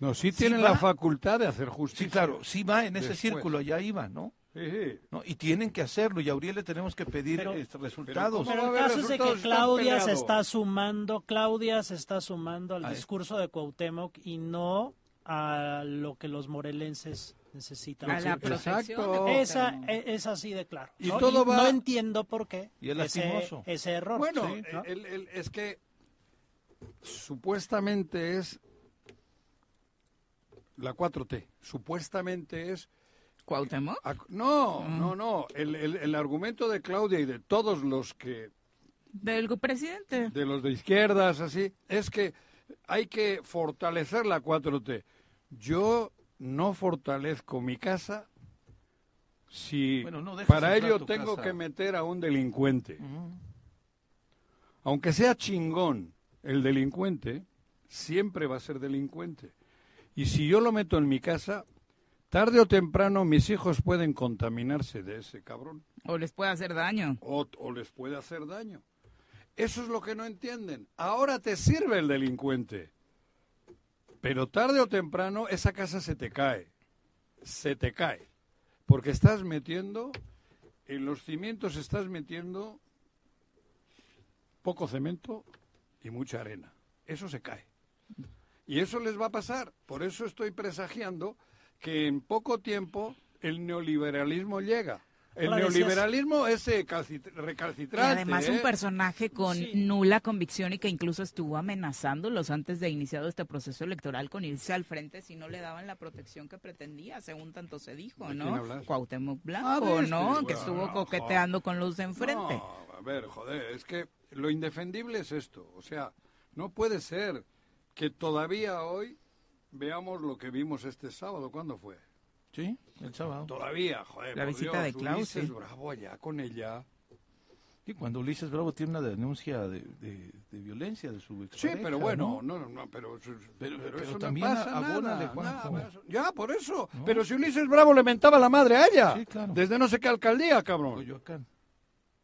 No, sí tienen la facultad de hacer justicia. Sí, claro, sí va en ese Después. círculo, allá iba, ¿no? Sí, sí. ¿no? Y tienen que hacerlo, y a Uriel le tenemos que pedir Pero- este, resultados. ¿cómo Pero el caso es de que Claudia se está sumando, Claudia se está sumando al discurso de Cuauhtémoc y no a lo que los morelenses necesitan. A la Exacto. Esa e- es así de claro. Y ¿no? todo va- no entiendo por qué Y es ese, ese error. Bueno, Sí, ¿no? el- el- es que supuestamente es la 4T. Supuestamente es ¿Cuauhtémoc? Ac- No, no, no. El, el- el argumento de Claudia y de todos los que, Del presidente. de los de izquierdas, así, es que hay que fortalecer la 4T. Yo no fortalezco mi casa si Bueno, no dejes para ello tengo casa. que meter a un delincuente. Aunque sea chingón el delincuente, siempre va a ser delincuente. Y si yo lo meto en mi casa, tarde o temprano mis hijos pueden contaminarse de ese cabrón. O les puede hacer daño. O, o les puede hacer daño. Eso es lo que no entienden. Ahora te sirve el delincuente. Pero tarde o temprano esa casa se te cae. Se te cae. Porque estás metiendo, en los cimientos estás metiendo poco cemento y mucha arena. Eso se cae. Y eso les va a pasar. Por eso estoy presagiando que en poco tiempo el neoliberalismo llega. El neoliberalismo es eh, recalcitrante. además un ¿eh? personaje con Sí. nula convicción y que incluso estuvo amenazándolos antes de iniciado este proceso electoral con irse al frente si no le daban la protección que pretendía, según tanto se dijo, ¿De ¿no? Cuauhtémoc Blanco, ¿no? que estuvo no, coqueteando con los de enfrente. No, a ver, joder, es que lo indefendible es esto. O sea, no puede ser que todavía hoy veamos lo que vimos este sábado. ¿Cuándo fue? Sí, el sábado. Todavía, joder. La visita Dios, de Klaus, Ulises sí. Bravo allá con ella. Y cuando Ulises Bravo tiene una denuncia de, de- de violencia de su Sí, expareja, pero bueno, ¿no? no, no, pero, pero, Pero- pero eso también no pasa abónale, nada, Ya, por eso. Pero si Ulises Bravo le mentaba la madre a ella. Sí, claro. Desde no sé qué alcaldía, cabrón. Coyoacán.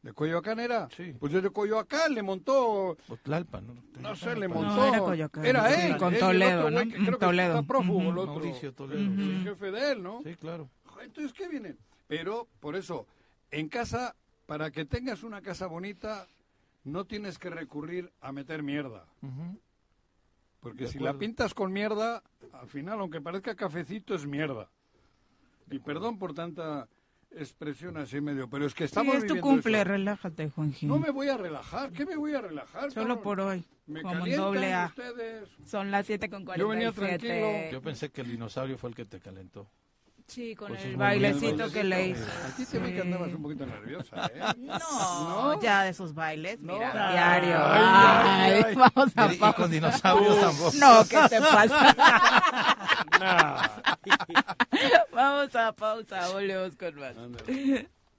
¿De Coyoacán era? Sí. Pues desde Coyoacán le montó... O Tlalpan, ¿no? No sé, le No, montó... era Coyoacán, Era sí, él. con él y el Toledo, otro ¿no? que creo que Toledo. está prófugo, el otro. Mauricio Toledo, El sí. jefe de él, ¿no? Sí, claro. Entonces, ¿qué viene? Pero, por eso, en casa, para que tengas una casa bonita, no tienes que recurrir a meter mierda. Porque De si la pintas con mierda, al final, aunque parezca cafecito, es mierda. Y perdón por tanta expresión así medio, pero es que Sí, estamos es tu cumple, eso. relájate, Juanji. No me voy a relajar, ¿qué me voy a relajar? Solo cabrón? por hoy, Me como doble A. ustedes. Son las 7 con Yo venía 47. Yo pensé que el dinosaurio fue el que te calentó. Sí, con Con el sus bailecito que le hizo. A ti te ve que andabas un poquito nerviosa, ¿eh? No, ya de esos bailes, mira, Ay, diario. ay, Ay, ay, vamos a pausa. con dinosaurios tampoco. No, ¿qué te pasa? (laughs) Nah. (laughs) vamos a pausa, volvemos con más.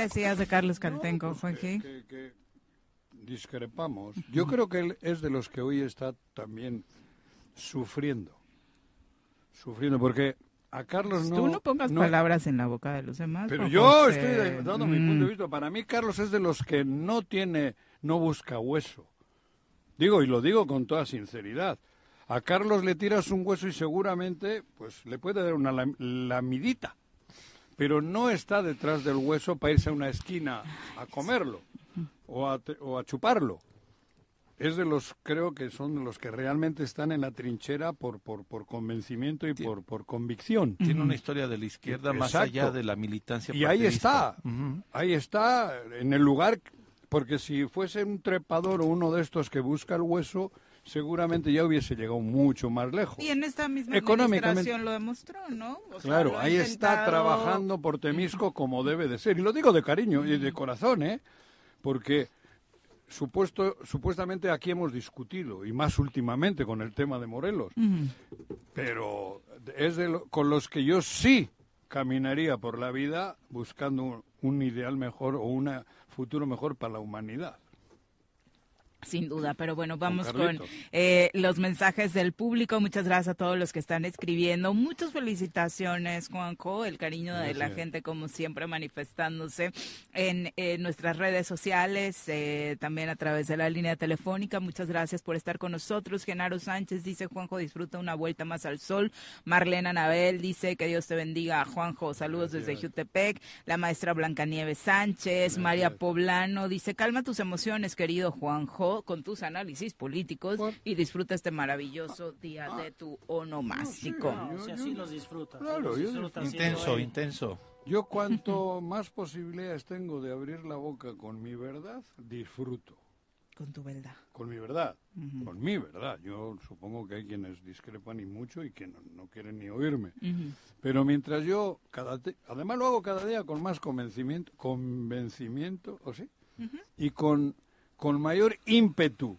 decías de Carlos Caltenco, Juanji? que, que discrepamos. Yo creo que él es de los que hoy está también sufriendo. Sufriendo, porque a Carlos no... Tú no pongas no- palabras en la boca de los demás. Pero yo José. estoy dando mi Mm. punto de vista. Para mí Carlos es de los que no tiene, no busca hueso. Digo, y lo digo con toda sinceridad. A Carlos le tiras un hueso y seguramente pues le puede dar una lam- lamidita. Pero no está detrás del hueso para irse a una esquina a comerlo o a, o a chuparlo. Es de los, creo que son de los que realmente están en la trinchera por, por, por convencimiento y por, por convicción. Tiene una historia de la izquierda más allá de la militancia Y ahí está, ahí está, en el lugar, porque si fuese un trepador o uno de estos que busca el hueso, seguramente ya hubiese llegado mucho más lejos. Y en esta misma administración lo demostró, ¿no? O Claro, ahí está trabajando por Temisco como debe de ser. Y lo digo de cariño y de corazón, ¿eh? Porque supuesto, supuestamente aquí hemos discutido, y más últimamente con el tema de Morelos, pero es de lo- con los que yo sí caminaría por la vida buscando un, un ideal mejor o un futuro mejor para la humanidad. Sin duda, pero bueno, vamos con, eh, los mensajes del público. Muchas gracias a todos los que están escribiendo. Muchas felicitaciones, Juanjo. El cariño de la gente, como siempre, manifestándose en eh, nuestras redes sociales, eh, también a través de la línea telefónica. Muchas gracias por estar con nosotros. Genaro Sánchez dice, Juanjo, disfruta una vuelta más al sol. Marlena Anabel dice, que Dios te bendiga, Juanjo. Saludos desde Jutepec. La maestra Blancanieves Sánchez. María Poblano dice, calma tus emociones, querido Juanjo, con tus análisis políticos y disfruta este maravilloso día de tu onomástico. No, si así los disfrutas. Claro, los yo disfrutas Intenso, intenso. Yo cuanto (laughs) más posibilidades tengo de abrir la boca con mi verdad, disfruto. Con tu verdad. Con mi verdad. Con mi verdad. Yo supongo que hay quienes discrepan y mucho y que no, no quieren ni oírme. Pero mientras yo, cada te- además lo hago cada día con más convencimiento, convencimiento, ¿o sí? Y con, con mayor ímpetu.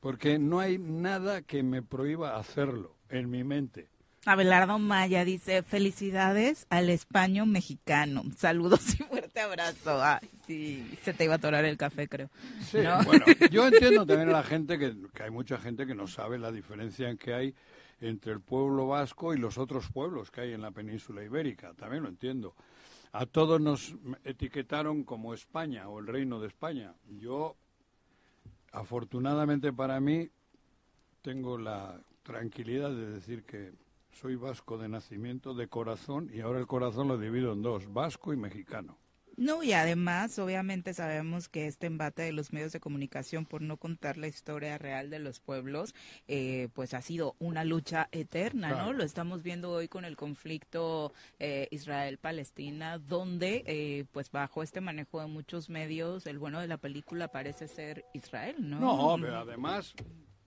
Porque no hay nada que me prohíba hacerlo en mi mente. Abelardo Maya dice, felicidades al español mexicano. Saludos y fuerte abrazo. Ay, sí, se te iba a atorar el café, creo. Sí, ¿No? bueno, yo (laughs) entiendo también a la gente que, que hay mucha gente que no sabe la diferencia que hay entre el pueblo vasco y los otros pueblos que hay en la península ibérica. También lo entiendo. A todos nos etiquetaron como España o el Reino de España. Yo, afortunadamente para mí, tengo la tranquilidad de decir que soy vasco de nacimiento, de corazón, y ahora el corazón lo divido en dos, vasco y mexicano. No, y además, obviamente sabemos que este embate de los medios de comunicación por no contar la historia real de los pueblos, eh, pues ha sido una lucha eterna, ¿no? Lo estamos viendo hoy con el conflicto eh, Israel-Palestina, donde, eh, pues bajo este manejo de muchos medios, el bueno de la película parece ser Israel, ¿no? No, pero además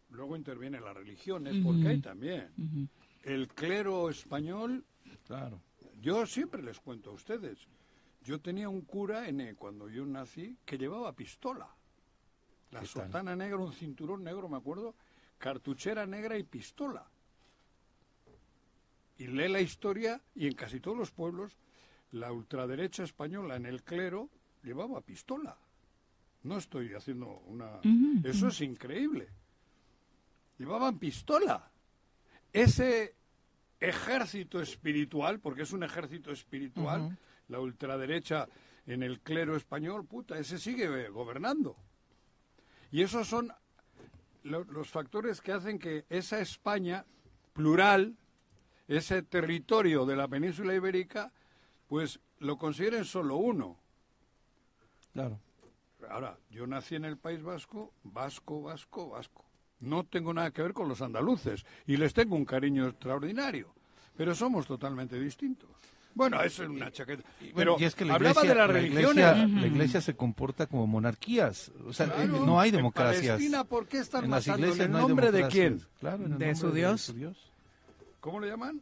luego intervienen las religiones, Ujú. porque hay también. El clero español, claro. Yo siempre les cuento a ustedes. Yo tenía un cura en eh, cuando yo nací que llevaba pistola. La sotana negra, un cinturón negro, me acuerdo, cartuchera negra y pistola. Y lee la historia y en casi todos los pueblos la ultraderecha española en el clero llevaba pistola. No estoy haciendo una... Eso es increíble. Llevaban pistola. Ese ejército espiritual, porque es un ejército espiritual. La ultraderecha en el clero español, puta, ese sigue eh, gobernando. Y esos son lo- los factores que hacen que esa España plural, ese territorio de la península ibérica, pues lo consideren solo uno. Claro. Ahora, yo nací en el País Vasco, vasco, vasco, vasco. No tengo nada que ver con los andaluces y les tengo un cariño extraordinario, pero somos totalmente distintos. Bueno, eso es una chaqueta. Pero y es que la hablaba iglesia, de las la religiones. iglesia- la iglesia se comporta como monarquías. O sea, Claro, no hay en democracias. Palestina, ¿por qué están En las matando? ¿En iglesias el no hay nombre de quién? Claro, en el De nombre su Dios. ¿Cómo le llaman?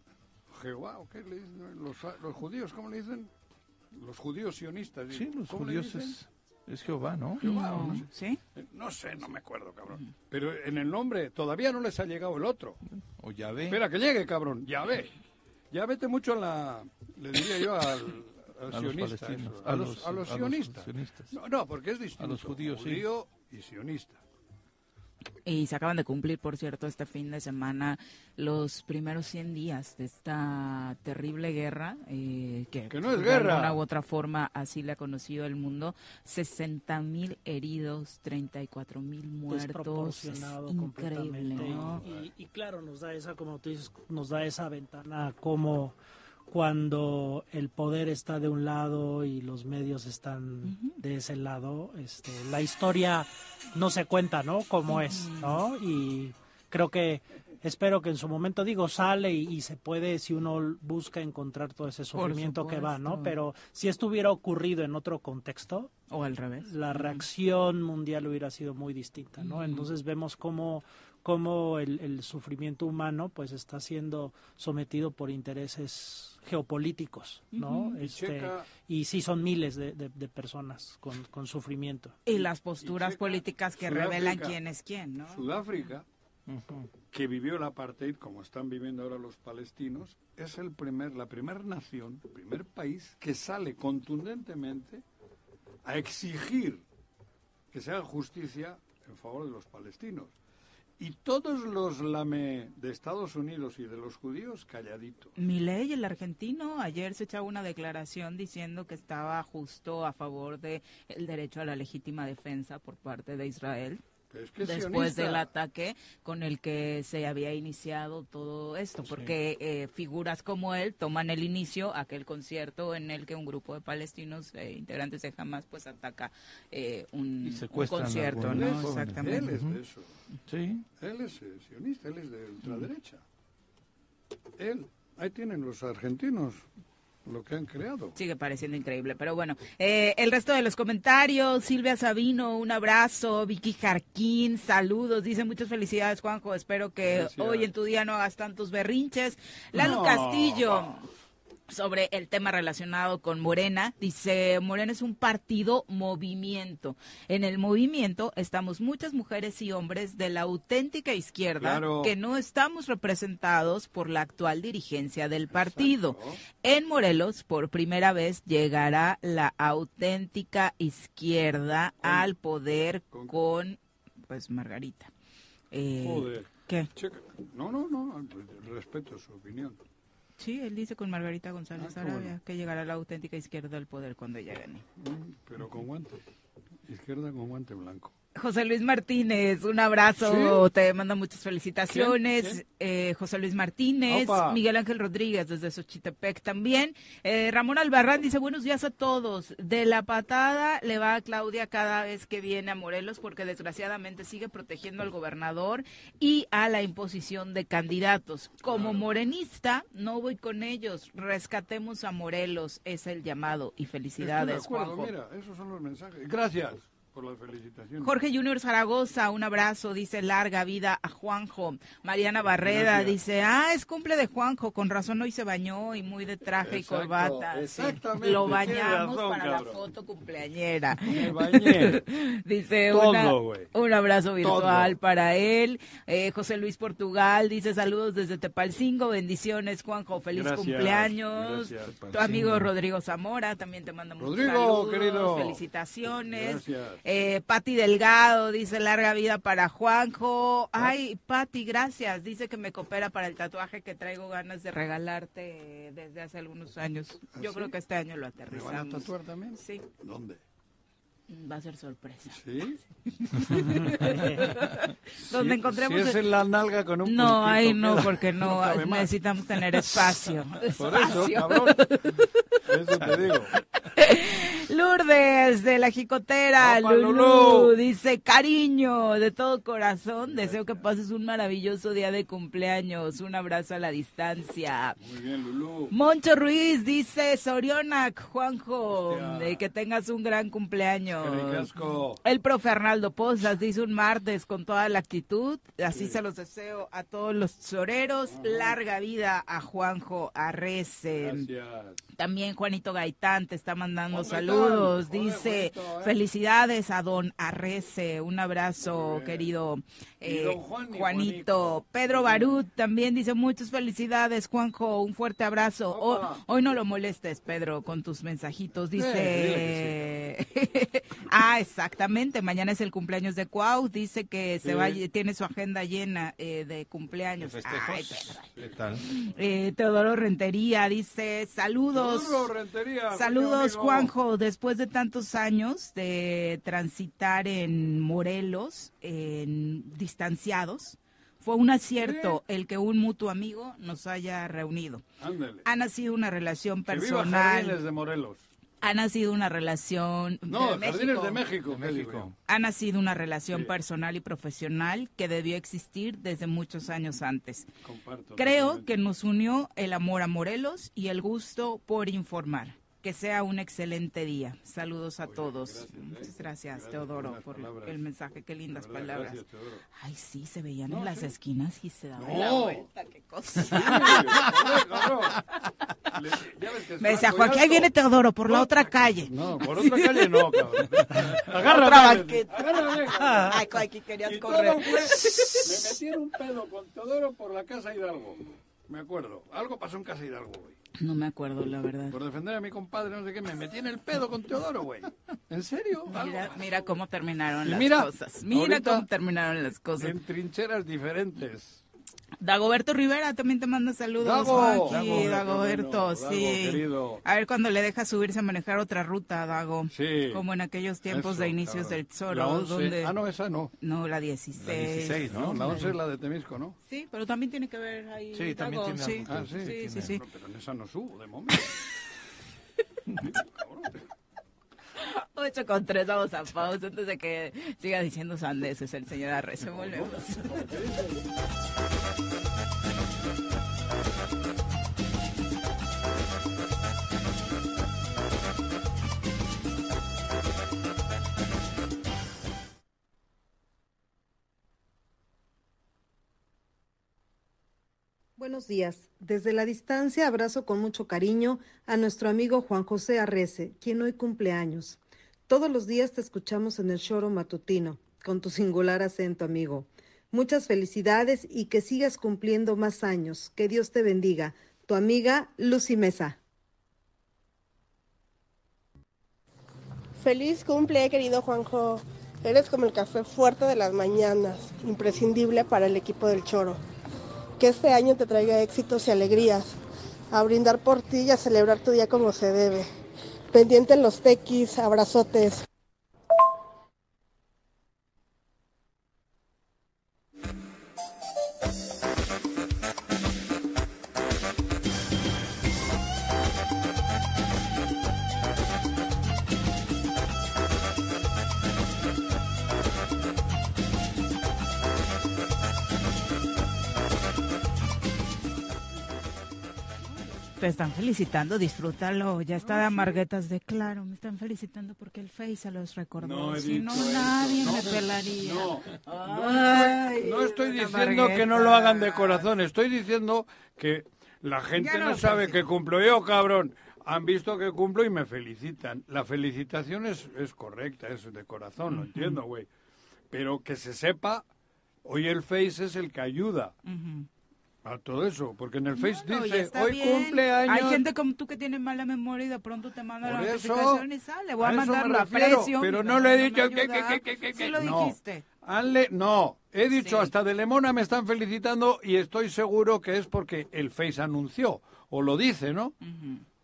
Jehová, ¿o qué le dicen? Los, los judíos, ¿cómo le dicen? Los judíos sionistas. Sí, los ¿Cómo le judíos es, es Jehová, ¿no? Jehová, o no sé. ¿Sí? Eh, No sé, no me acuerdo, cabrón. Pero en el nombre todavía no les ha llegado el otro. O Yahvé. Espera, que llegue, cabrón. Ya ve. Ya vete mucho a la... Le diría yo al, al (laughs) A los sionista. palestinos, eso, A, los, los- a los a los sionistas. sionistas. No, no, porque es distinto. A los judíos, sí. Judío y sionista. Y se acaban de cumplir, por cierto, este fin de semana los primeros 100 días de esta terrible guerra, eh, que, Que no es de guerra. alguna u otra forma así le ha conocido el mundo. 60 mil heridos, 34 mil muertos. Es increíble. ¿no? Y, y claro, nos da esa, como tú dices, nos da esa ventana como cuando el poder está de un lado y los medios están de ese lado, este, la historia no se cuenta, ¿no? Como es, ¿no? Y creo que espero que en su momento digo sale y, y se puede si uno busca encontrar todo ese sufrimiento que va, ¿no? Pero si esto hubiera ocurrido en otro contexto o al revés, la reacción mundial hubiera sido muy distinta, ¿no? Entonces vemos cómo cómo el, el sufrimiento humano pues está siendo sometido por intereses geopolíticos, ¿no? Y Este, checa- y sí son miles de, de- de personas con, con sufrimiento. Y las posturas políticas que Sudáfrica. revelan quién es quién, ¿no? Sudáfrica, que vivió el apartheid como están viviendo ahora los palestinos, es el primer, la primera nación, el primer país que sale contundentemente a exigir que se haga justicia en favor de los palestinos. Y todos los lame de Estados Unidos y de los judíos calladitos. Milei, el argentino, ayer se echaba una declaración diciendo que estaba justo a favor de el derecho a la legítima defensa por parte de Israel. Es que es después sionista. del ataque con el que se había iniciado todo esto, porque eh, figuras como él toman el inicio, aquel concierto en el que un grupo de palestinos eh, integrantes de Hamas pues ataca eh, un, concierto, ¿no? Exactamente. Él es de eso. Sí. Él es eh, sionista, él es de ultraderecha. Él, ahí tienen los argentinos lo que han creado. Sigue pareciendo increíble, pero bueno. Eh, el resto de los comentarios, Silvia Sabino, un abrazo, Vicky Jarquín, saludos, dice muchas felicidades Juanjo, espero que Gracias. hoy en tu día no hagas tantos berrinches. Lalo No. Castillo. Sobre el tema relacionado con Morena, dice Morena es un partido movimiento. En el movimiento estamos muchas mujeres y hombres de la auténtica izquierda Claro. que no estamos representados por la actual dirigencia del partido. En Morelos, por primera vez, llegará la auténtica izquierda al poder con, pues, Margarita. Eh, Joder. ¿Qué? Checa. No, no, no, respeto su opinión. Sí, él dice con Margarita González Ah, Arabia bueno. que llegará la auténtica izquierda al poder cuando ella gane. Pero con guante. Izquierda con guante blanco. José Luis Martínez, un abrazo, ¿Sí? te manda muchas felicitaciones. ¿Quién? Eh, José Luis Martínez, Opa. Miguel Ángel Rodríguez desde Xochitepec también. Eh, Ramón Albarrán dice buenos días a todos. De la patada le va a Claudia cada vez que viene a Morelos porque desgraciadamente sigue protegiendo al gobernador y a la imposición de candidatos. Como morenista, no voy con ellos. Rescatemos a Morelos, es el llamado. Y Estoy de felicidades, acuerdo, Juanjo. mira, esos son los mensajes. Gracias por las felicitaciones. Jorge Junior Zaragoza, un abrazo, dice larga vida a Juanjo. Mariana Barreda Gracias. dice, ah, es cumple de Juanjo, con razón hoy se bañó y muy de traje Exacto, y corbata. Exactamente, Lo bañamos razón, para cabrón. la foto cumpleañera. Me bañé. (laughs) dice Todo, una- un abrazo virtual Todo. para él. Eh, José Luis Portugal dice saludos desde Tepalcingo, bendiciones Juanjo, feliz Gracias, cumpleaños. gracias. Tu amigo Rodrigo Zamora también te manda muchos Rodrigo, saludos, querido. felicitaciones. Gracias. Eh, Pati Delgado dice larga vida para Juanjo. Ay, Pati, gracias. Dice que me coopera para el tatuaje que traigo ganas de regalarte desde hace algunos años. ¿Ah, Yo sí? creo que este año lo ¿Me van a aterrizamos. tatuar también? Sí, ¿Dónde? va a ser sorpresa. ¿Sí? (laughs) Donde encontremos Si es en la nalga con un No, ahí no, queda- porque no, (laughs) necesitamos tener espacio. Por eso, cabrón. Eso te digo. (laughs) Lourdes de la Jicotera, Opa, Lulú, Lulú. dice cariño de todo corazón, deseo que pases un maravilloso día de cumpleaños, un abrazo a la distancia. Muy bien, Lulú. Moncho Ruiz dice Sorionac, Juanjo, que tengas un gran cumpleaños. El profe Arnaldo Pozas dice un martes con toda la actitud, así se los deseo a todos los soreros, larga vida a Juanjo Arrece. Gracias. También Juanito Gaitán te está mandando Juan Gaitán. Saludos. Dice ¿eh? felicidades a don Arrece. Un abrazo, querido eh, Juanito. Pedro Barut también dice muchas felicidades, Juanjo. Un fuerte abrazo. Opa. hoy no lo molestes, Pedro, con tus mensajitos. Dice. (laughs) Ah, exactamente. Mañana es el cumpleaños de Cuau. Dice que se va, tiene su agenda llena eh, de ¿De cumpleaños. Ay, festejos? Pedro. ¿Qué tal? Eh, Teodoro Rentería dice saludos. Teodoro Rentería, Saludos. Juanjo. Después de tantos años de transitar en Morelos, en distanciados, fue un acierto el que un mutuo amigo nos haya reunido. Ándale. Ha nacido una relación Que viva personal. De Morelos. Ha nacido una relación No, de México. de México. De ¿qué digo México. Ha nacido una relación Sí. personal y profesional que debió existir desde muchos años antes. Comparto. Creo totalmente. que nos unió el amor a Morelos y el gusto por informar. Que sea un excelente día. Saludos a Oye, todos. gracias, eh. Muchas gracias, Gracias Teodoro, por palabras. el mensaje. Qué lindas verdad, palabras. gracias. Ay, sí, se veían No, en las sí. esquinas y se daban No. la vuelta. Qué cosa. Sí. Le- Me decía, Joaquín, ahí viene Teodoro por la otra calle. No, por otra calle no, cabrón. Otra banqueta. Agárrame, cabrón. Ay, Joaquín, querías Y correr. todo fue, me metieron un pedo con Teodoro por la casa Hidalgo. Me acuerdo. Algo pasó en Casa Hidalgo, güey. No me acuerdo, la verdad. Por defender a mi compadre, no sé qué, me metí en el pedo con Teodoro, güey. ¿En serio? Mira, mira cómo terminaron las mira, cosas. Mira cómo terminaron las cosas. En trincheras diferentes. Dagoberto Rivera también te manda saludos. Dago. Dagoberto, sí. Querido. A ver cuando le deja subirse a manejar otra ruta, Dago. Sí. Como en aquellos tiempos Eso, de inicios del 11. donde... Ah, no, esa no. No, la 16. La 16, ¿no? La 11 es la de Temisco, ¿no? Sí, pero también tiene que ver ahí. Sí, también Dago, tiene sí. Ah, sí, sí, tiene sí, sí. Pero en esa no subo, de momento. (laughs) 8 con 3, vamos a pausa antes de que siga diciendo sandeces el señor Arrece. Volvemos. (laughs) Buenos días. Desde la distancia abrazo con mucho cariño a nuestro amigo Juan José Arrece, quien hoy cumple años. Todos los días te escuchamos en el choro matutino, con tu singular acento, amigo. Muchas felicidades y que sigas cumpliendo más años. Que Dios te bendiga. Tu amiga Lucy Mesa. Feliz cumple, querido Juanjo. Eres como el café fuerte de las mañanas, imprescindible para el equipo del Choro. Que este año te traiga éxitos y alegrías, a brindar por ti y a celebrar tu día como se debe. Pendiente en los tequis, abrazotes. Están felicitando, disfrútalo. Ya está de amarguetas de claro. Me están felicitando porque el Face se los recordó. No si no, eso. nadie No, me pelaría. No, Ay, no estoy diciendo que no lo hagan de corazón, estoy diciendo que la gente no no sabe que cumplo yo, cabrón. Han visto que cumplo y me felicitan. La felicitación es, es correcta, es de corazón, lo entiendo, güey. Pero que se sepa, hoy el Face es el que ayuda. A todo eso, porque en el Face No, dice, hoy bien. cumple años. Hay gente como tú que tiene mala memoria y de pronto te manda la eso, notificación y sale. Voy a, mandar la presión. pero no le he dicho que- que- que- que- Sí lo no. dijiste. No, he dicho hasta de Lemona me están felicitando y estoy seguro que es porque el Face anunció, o lo dice, ¿no?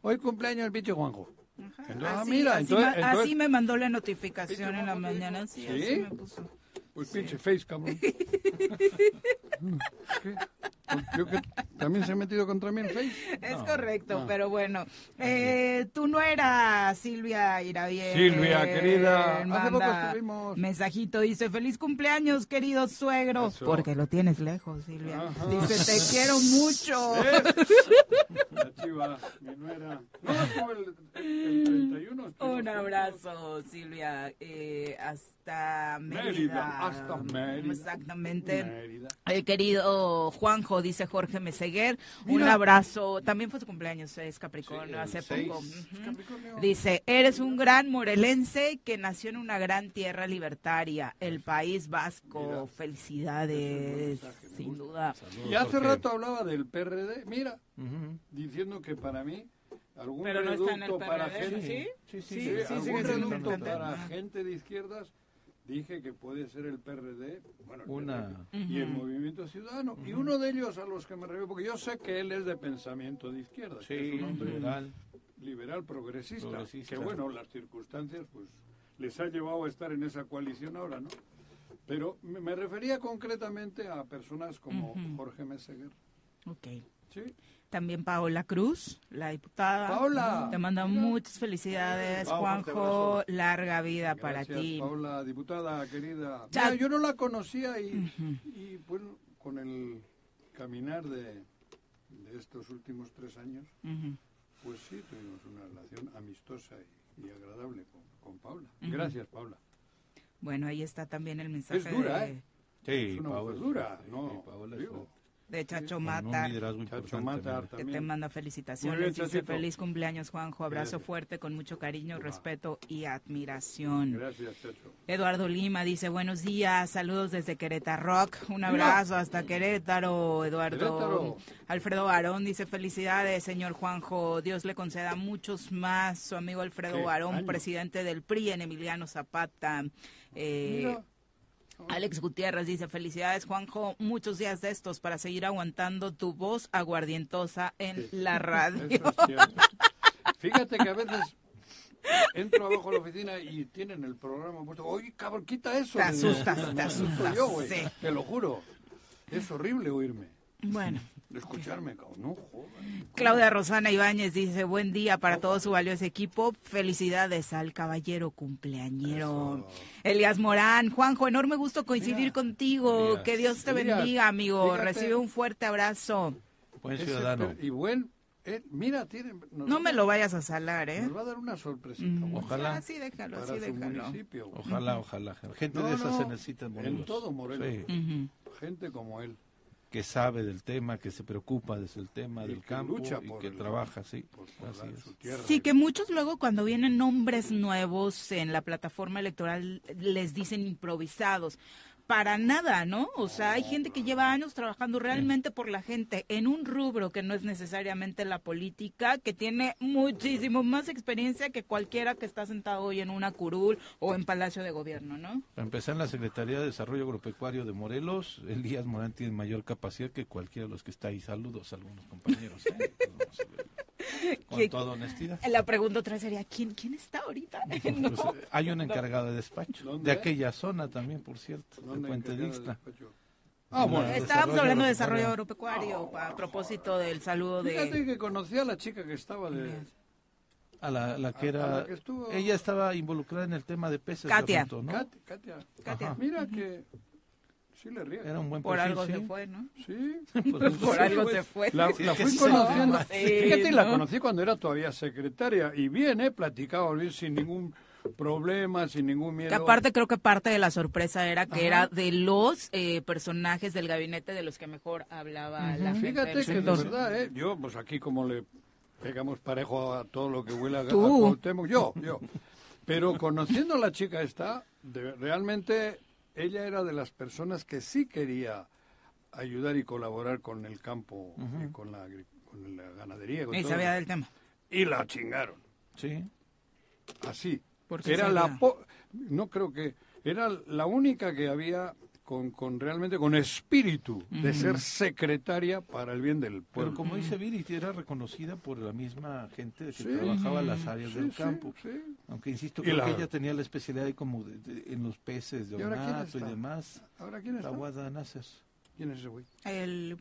Hoy cumpleaños el pinche Juanjo. Entonces, ah, Así, mira, así entonces- así me mandó la notificación en la mañana. Sí, ¿Sí? así me puso. Pues pinche Face, cabrón. (laughs) ¿Qué? Pues Yo que también se ha metido contra mí el Face. Es No, correcto, no. pero bueno. Eh, tú no eras Silvia Irabiel. Silvia, querida, hace poco estuvimos. Mensajito dice, feliz cumpleaños, querido suegro. Eso. Porque lo tienes lejos, Silvia. Ajá. Dice, te (laughs) quiero mucho. La chiva, mi nuera. No, el, el 31. estuvo. Un abrazo, Silvia, eh, hasta Mérida. Mérida, hasta Mérida. Exactamente. Mérida. El querido Juanjo, dice Jorge Meseguer, un Mira. abrazo. También fue su cumpleaños, es Capricornio, hace seis. poco. Dice, eres un gran morelense que nació en una gran tierra libertaria, el País Vasco. Felicidades, sin duda. Y hace rato hablaba del PRD, mira, diciendo que para mí algún Pero no está en el reducto para PRD, gente, ¿sí? sí, Sí, sí, sí, algún reducto para gente de izquierdas, dije que puede ser el PRD, bueno, el Una- PRD y el. Movimiento Ciudadano, y uno de ellos a los que me refiero, porque yo sé que él es de pensamiento de izquierda, que es un hombre liberal. liberal progresista, Progresista. que bueno, las circunstancias pues les ha llevado a estar en esa coalición ahora, ¿no? Pero me refería concretamente a personas como. Jorge Meseguer. Ok. Sí. También Paola Cruz, la diputada. Paola. Te manda muchas felicidades, Juanjo. larga vida para Gracias, ti. Paula, diputada querida. Mira, yo no la conocía y, y, bueno, con el caminar de, de estos últimos tres años, pues sí, tuvimos una relación amistosa y, y agradable con, con Paula. Gracias, Paula. Bueno, ahí está también el mensaje. Es dura, de- ¿eh? Sí, es una Paola mujer es dura, ¿no? sí, Paola es digo. De Chacho Mata. Chacho que te manda felicitaciones. bien, Dice feliz cumpleaños, Juanjo. Abrazo Gracias. fuerte con mucho cariño, respeto y admiración. Gracias, Chacho. Eduardo Lima dice buenos días, saludos desde Querétaro Rock, un abrazo hasta Querétaro, Eduardo. Querétaro. Alfredo Barón dice felicidades, señor Juanjo, Dios le conceda muchos más. Su amigo Alfredo. Barón, presidente del PRI en Emiliano Zapata. Eh. Alex Gutiérrez dice, felicidades Juanjo, muchos días de estos para seguir aguantando tu voz aguardientosa en la radio. (laughs) Eso es cierto. Fíjate que a veces entro abajo a la oficina y tienen el programa puesto. Oye, cabrón, quita eso. Te asustas, te asustas, yo, sí. Te lo juro. Es horrible oírme. Bueno. Escucharme, cabrón. No. Claudia Rosana Ibáñez dice, buen día para todo su valioso equipo. Felicidades al caballero cumpleañero. Elías Morán, Juanjo, enorme gusto coincidir contigo. Elías. Que Dios te Elías, bendiga, amigo. fíjate. Recibe un fuerte abrazo. Buen Ese ciudadano. per- Y buen. eh, mira, tiene. nos No me lo vayas a salar, ¿eh? Nos va a dar una sorpresita. Mm. Ojalá. Ah, sí, déjalo, para sí, su déjalo. municipio. Ojalá, ojalá. Gente No, de esas no, se necesita en Morelos. En todo Morelos. Sí, Ujú. Gente como él. Que sabe del tema, que se preocupa desde el tema Y del campo lucha y que el- trabaja, sí. por- por así la- es. Sí, que muchos luego cuando vienen nombres nuevos en la plataforma electoral les dicen improvisados. Para nada, ¿no? O sea, hay gente que lleva años trabajando realmente por la gente en un rubro que no es necesariamente la política, que tiene muchísimo más experiencia que cualquiera que está sentado hoy en una curul o en Palacio de Gobierno, ¿no? Para empezar, en la Secretaría de Desarrollo Agropecuario de Morelos, Elías Morán tiene mayor capacidad que cualquiera de los que está ahí. Saludos a algunos compañeros. ¿eh? (laughs) Ver. Con ¿Qué- toda honestidad. La pregunta otra sería, ¿quién, quién está ahorita? (laughs) No. Pues, eh, hay un encargado de despacho, ¿Dónde? de aquella zona también, por cierto, de ¿Dónde Puente despacho? Ah, bueno. Estábamos hablando de desarrollo agropecuario. agropecuario a propósito del saludo Fíjate de... que conocí a la chica que estaba de... A la, la que A- a era, la que estuvo- ella estaba involucrada en el tema de peces. de Katia. ¿no? Kat- Katia. Katia. Mira que sí le riega. Era un buen Por perfil, algo sí. se fue, ¿no? Sí. (laughs) Por, Por algo se fue. La, fui conociendo. Fíjate, la ¿no? conocí cuando era todavía secretaria. Y bien, ¿eh? Platicaba bien sin ningún problema, sin ningún miedo. Que aparte creo que parte de la sorpresa era que Ajá. era de los eh, personajes del gabinete de los que mejor hablaba la gente. Fíjate que de verdad, ¿eh? Yo, pues aquí como le pegamos parejo a todo lo que huele a, a Tú. Cuauhtémoc, yo, yo. Pero conociendo a la chica esta, de- realmente ella era de las personas que sí quería ayudar y colaborar con el campo y con la, con la ganadería. Con Y todo sabía del tema. Y la chingaron, Sí. así. Porque Era la... po- no creo que... Era la única que había con, con realmente con espíritu de ser secretaria para el bien del Pero pueblo. como dice Viri, era reconocida por la misma gente que Sí. trabajaba en las áreas Sí, del campo. sí. Aunque insisto, creo la- que ella tenía la especialidad ahí como de- de- en los peces de ¿Y ahora quién ornato y demás. ¿Ahora quién está? Nasser. ¿Quién es ese güey? El.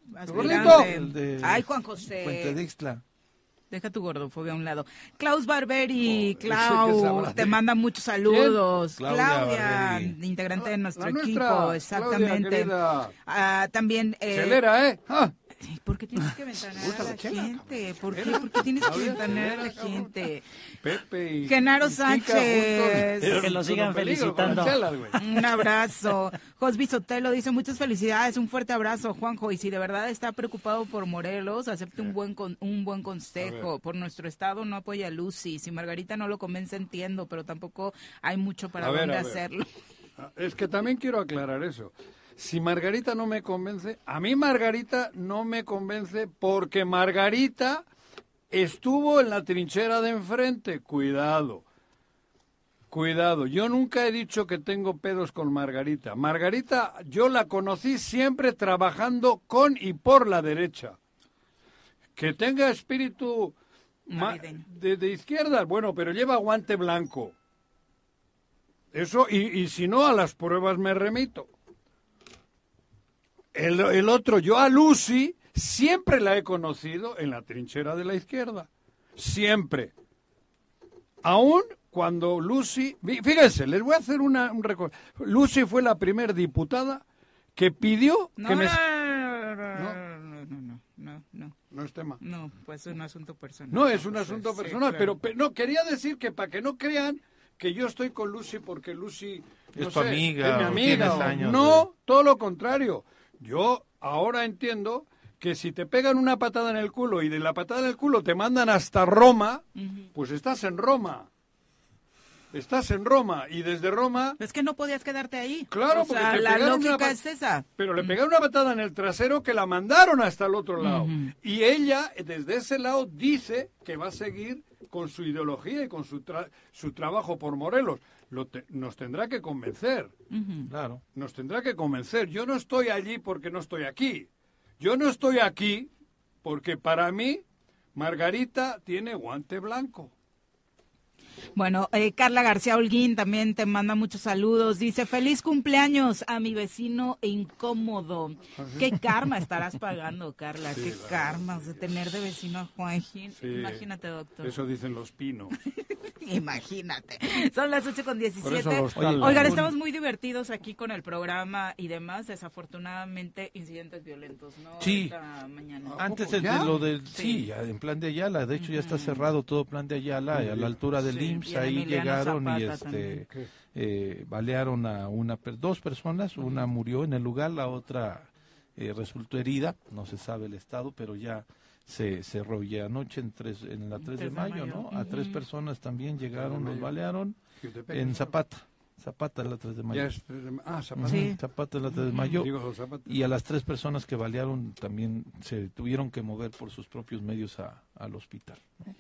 El de Ay, Juan José. Puente. Deja tu gordofobia a un lado. Klaus Barberi, Clau, sabrá te manda muchos saludos. ¿Quién? Claudia integrante de nuestro La equipo, nuestra, exactamente. Ah, también... eh, Celera, ¿eh? Ah, ¿Por qué tienes que ventanear a la gente? ¿Por qué, Celera. ¿Por qué tienes que ventanear a la gente? Pepe y... Genaro Sánchez. juntos. Que lo sigan felicitando. Un abrazo. Josby Sotelo dice muchas felicidades, un fuerte abrazo, Juanjo. Y si de verdad está preocupado por Morelos, acepte un buen con- un buen consejo. Por nuestro estado no apoya a Lucy. Si Margarita no lo convence, entiendo, pero tampoco hay mucho para A dónde ver. hacerlo. Ah, Es que también quiero aclarar eso. Si Margarita no me convence, a mí Margarita no me convence porque Margarita estuvo en la trinchera de enfrente. Cuidado. Cuidado, yo nunca he dicho que tengo pedos con Margarita. Margarita, yo la conocí siempre trabajando con y por la derecha. Que tenga espíritu de, de izquierda, bueno, pero lleva guante blanco. Eso, y, y si no, a las pruebas me remito. El, el otro, yo a Lucy siempre la he conocido en la trinchera de la izquierda. Siempre. Aún cuando Lucy, fí- fíjense, les voy a hacer una, un recuerdo. Lucy fue la primera diputada que pidió No, que me... no, no, no, no, no, no, no, No es tema. no, pues es un asunto personal. No, es un Pues, asunto sí, personal, claro. pero, pe- no, quería decir que para que no crean que yo estoy con Lucy porque Lucy no Es tu sé, amiga, es mi amiga, o- años no, de- todo lo contrario. Yo ahora entiendo que si te pegan una patada en el culo y de la patada en el culo te mandan hasta Roma, pues estás en Roma. Estás en Roma y desde Roma... Es que no podías quedarte ahí. Claro, o porque sea, te la una lógica es esa. Pero le pegaron una patada en el trasero que la mandaron hasta el otro lado. Y ella, desde ese lado, dice que va a seguir con su ideología y con su, tra- su trabajo por Morelos. Lo te- nos tendrá que convencer. Claro. Nos tendrá que convencer. Yo no estoy allí porque no estoy aquí. Yo no estoy aquí porque para mí Margarita tiene guante blanco. Bueno, eh, Carla García Holguín también te manda muchos saludos. Dice, feliz cumpleaños a mi vecino incómodo. ¿Qué karma estarás pagando, Carla? Sí, ¿Qué la- karma de tener de vecino a Juanjín? Sí, Imagínate, doctor. Eso dicen los pinos. (laughs) Imagínate. Son las 8 con Por eso 17. los talan. Oigan, estamos muy divertidos aquí con el programa y demás. Desafortunadamente, incidentes violentos, ¿no? Sí. Esta mañana. Antes de, lo del sí, en plan de Ayala, de hecho ya está cerrado todo plan de Ayala, a la altura del Sí, IMSS, ahí Emiliano llegaron y este eh, balearon a una per- dos personas, una murió en el lugar, la otra eh, resultó herida, no se sabe el estado, pero ya se cerró ya anoche en, tres, en la 3 de mayo, ¿no? A tres personas también llegaron, los balearon en. Zapata. Zapata es la 3 de mayo. Ya es tres de ma- ah, Zapata. Sí. Zapata es la 3 de mayo. Digo. Y a las tres personas que balearon también se tuvieron que mover por sus propios medios a, al hospital. ¿no?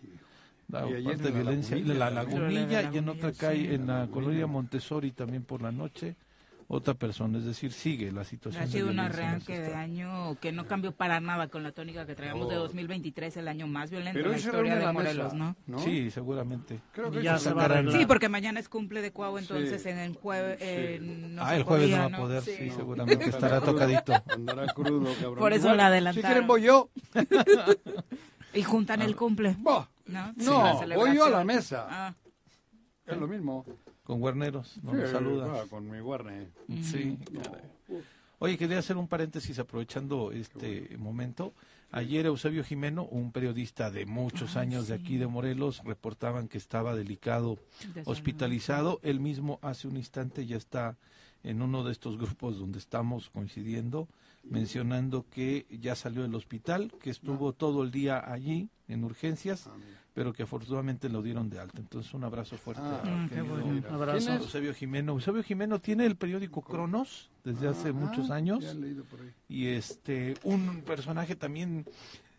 La Y parte de en la violencia, Lagunilla la lagunilla La y en otra Lagunilla, calle, sí. en la Lagunilla. colonia Montessori también por la noche, otra persona. Es decir, sigue la situación. Ha de sido un arranque de año que no cambió para nada con la tónica que traíamos de No. 2023, el año más violento Pero en la historia de la Morelos, mesa, ¿no? Sí, seguramente. Creo que Ya se va a. Sí, porque mañana es cumple de Cuau, entonces Sí. en el jueves eh, no ah, se el jueves podía, no va a ¿no? poder, Sí. sí, seguramente (laughs) estará tocadito. Andará crudo, cabrón. Por eso Igual, la adelantaron. Si quieren voy yo. Y juntan el cumple. Bah, ¿no? Sí, No, la voy yo a la mesa. Ah, Es lo mismo. Con Guarneros, no Sí, nos saluda. va, con mi Warner. Sí. Oye, quería hacer un paréntesis aprovechando este momento. Ayer Eusebio Jimeno, un periodista de muchos Ah, años de aquí de Morelos, reportaban que estaba delicado, De salud. hospitalizado. Él mismo hace un instante ya está en uno de estos grupos donde estamos coincidiendo, mencionando que ya salió del hospital, que estuvo todo el día allí en urgencias, pero que afortunadamente lo dieron de alta. Entonces un abrazo fuerte. Ah, qué bueno. Un abrazo. ¿Quién es? Eusebio Jimeno. Eusebio Jimeno tiene el periódico Cronos desde hace Ah, muchos años Ya he leído por ahí. y este un personaje también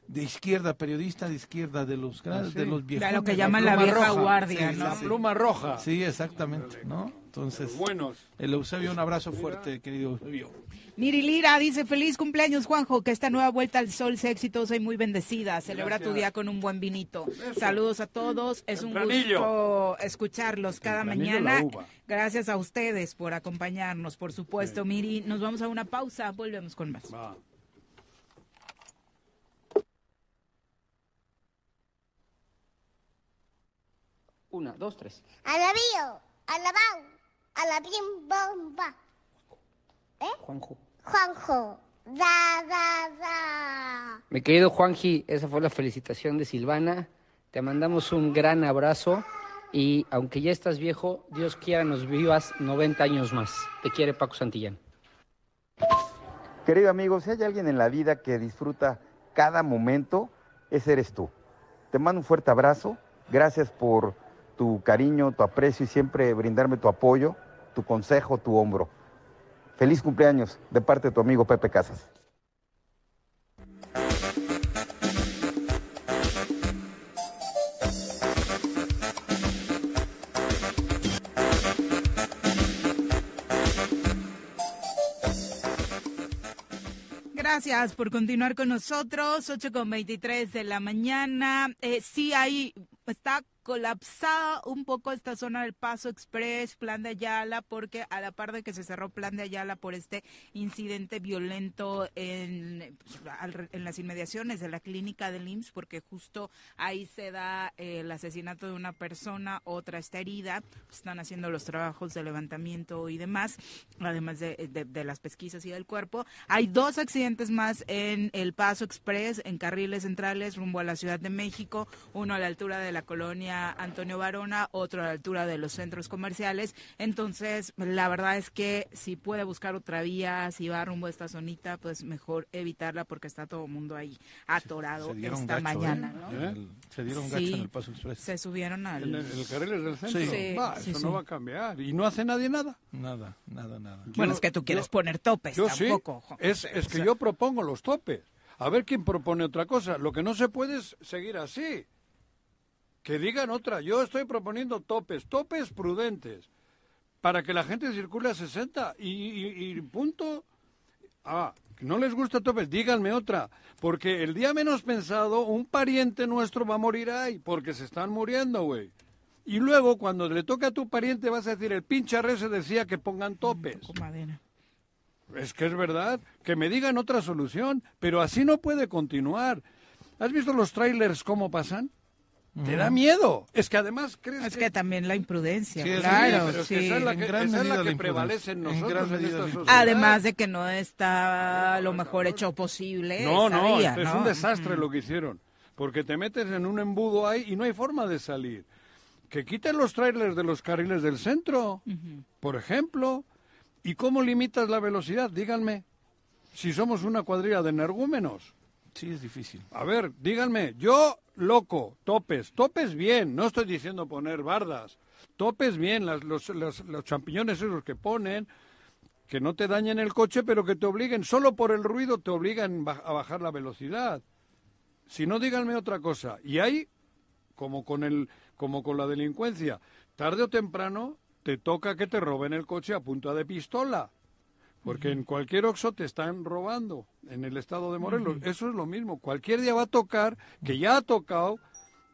de izquierda, periodista de izquierda de los grandes, Ah, sí. de los viejos. De lo que llaman la pluma vieja roja. guardia, Sí, ¿no? La pluma roja. Sí, exactamente, ¿no? Entonces, Buenos. el Eusebio, un abrazo fuerte, querido Eusebio. Miri Lira dice, feliz cumpleaños, Juanjo, que esta nueva vuelta al sol sea exitosa y muy bendecida. Celebra tu día con un buen vinito. Eso. Saludos a todos. Es un gusto escucharlos cada mañana. Gracias a ustedes por acompañarnos, por supuesto. Miri, nos vamos a una pausa. Volvemos con más. Va. Una, dos, tres. Alabío, alabao, alabim bomba. ¿Eh? Juanjo. Juanjo, da, da, da. Mi querido Juanji, esa fue la felicitación de Silvana. Te mandamos un gran abrazo y aunque ya estás viejo, Dios quiera nos vivas 90 años más. Te quiere Paco Santillán. Querido amigo, si hay alguien en la vida que disfruta cada momento, ese eres tú. Te mando un fuerte abrazo. Gracias por tu cariño, tu aprecio y siempre brindarme tu apoyo, tu consejo, tu hombro. Feliz cumpleaños de parte de tu amigo Pepe Casas. Gracias por continuar con nosotros. 8 con 23 de la mañana. Eh, sí, ahí está colapsada un poco esta zona del Paso Express, Plan de Ayala, porque a la par de que se cerró Plan de Ayala por este incidente violento en, pues, en las inmediaciones de la clínica del IMSS, porque justo ahí se da eh, el asesinato de una persona, otra está herida, están haciendo los trabajos de levantamiento y demás, además de, de- de las pesquisas y del cuerpo. Hay dos accidentes más en el Paso Express, en carriles centrales rumbo a la Ciudad de México, uno a la altura de la colonia Antonio Barona, otro a la altura de los centros comerciales. Entonces, la verdad es que si puede buscar otra vía, si va rumbo a esta zonita, pues mejor evitarla porque está todo el mundo ahí atorado Se dieron esta gacho, mañana, ¿eh? ¿no? El- se dieron gacho Sí, en el Paso Express. Se subieron al... En el, el carril del centro. Sí. Va, Sí, eso sí. no va a cambiar. Y no hace nadie nada. Nada, nada, nada. Bueno, es que tú quieres yo- poner topes Yo tampoco. sí. Es, es que yo propongo los topes. A ver quién propone otra cosa. Lo que no se puede es seguir así. Que digan otra. Yo estoy proponiendo topes, topes prudentes, para que la gente circule a 60 y, y- y punto. Ah, no les gusta topes, díganme otra. Porque el día menos pensado, un pariente nuestro va a morir ahí, porque se están muriendo, güey. Y luego, cuando le toque a tu pariente, vas a decir, el pinche se decía que pongan topes. Es que es verdad, que me digan otra solución, pero así no puede continuar. ¿Has visto los trailers cómo pasan? Te da miedo. Es que además crees Es que también la imprudencia, Sí, claro. pero es que sí. esa es la que, En gran esa es la medida que la prevalece en nosotros en. Además de que no está lo mejor hecho posible. No, esa no, vía, es ¿no? un desastre lo que hicieron. Porque te metes en un embudo ahí y no hay forma de salir. Que quiten los trailers de los carriles del centro, por ejemplo. ¿Y cómo limitas la velocidad? Díganme. Si somos una cuadrilla de energúmenos. Sí, es difícil. A ver, díganme, yo loco, topes, topes bien, no estoy diciendo poner bardas, topes bien, las- los, los- los champiñones esos que ponen, que no te dañen el coche, pero que te obliguen, solo por el ruido te obligan a bajar la velocidad. Si no, díganme otra cosa. Y hay, como con, el, como con la delincuencia, tarde o temprano te toca que te roben el coche a punta de pistola. Porque en cualquier Oxxo te están robando en el estado de Morelos. Eso es lo mismo. Cualquier día va a tocar, que ya ha tocado,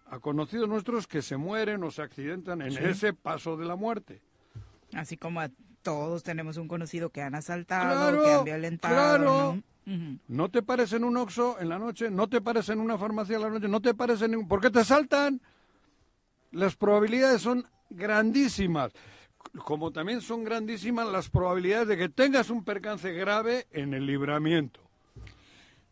a conocidos nuestros que se mueren o se accidentan en Sí. ese paso de la muerte. Así como a todos tenemos un conocido que han asaltado, Claro, que han violentado. claro. No te pares en un Oxxo en la noche, no te pares en una farmacia en la noche, no te pares en ningún... ¿Por qué te saltan? Las probabilidades son grandísimas. Como también son grandísimas las probabilidades de que tengas un percance grave en el libramiento.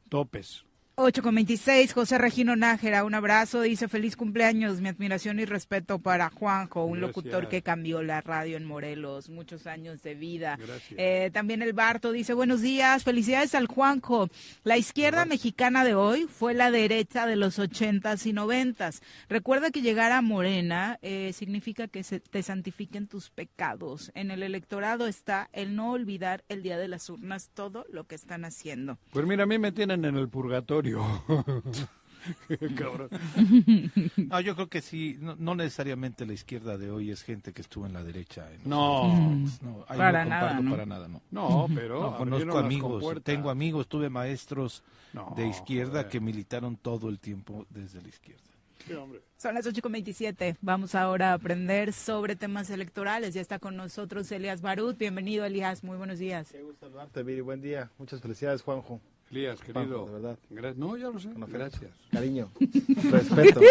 Topes. 8 con 26, José Regino Nájera, un abrazo, dice feliz cumpleaños, mi admiración y respeto para Juanjo, un Gracias. locutor que cambió la radio en Morelos, muchos años de vida. Eh, también el Barto dice buenos días, felicidades al Juanjo. La izquierda mexicana de hoy fue la derecha de los ochentas y noventas. Recuerda que llegar a Morena eh, significa que se te santifiquen tus pecados. En el electorado está el no olvidar el día de las urnas todo lo que están haciendo. Pues mira, a mí me tienen en el purgatorio. (laughs) Cabrón. (laughs) No, yo creo que sí, no, no necesariamente la izquierda de hoy es gente que estuvo en la derecha. en No. no, ahí Para no nada, ¿no? para nada, no. No, pero conozco amigos, tengo amigos, tuve maestros No, de izquierda joder. que militaron todo el tiempo desde la izquierda. Sí. Son las 8.27. Vamos ahora a aprender sobre temas electorales. Ya está con nosotros Elias Barut. Bienvenido, Elias. Muy buenos días. Qué gusto saludarte, Viri. Buen día. Muchas felicidades, Juanjo. Elías, querido. de verdad. Gra- No, ya lo sé. Con afecto, Gracias. Cariño. (laughs) Respeto.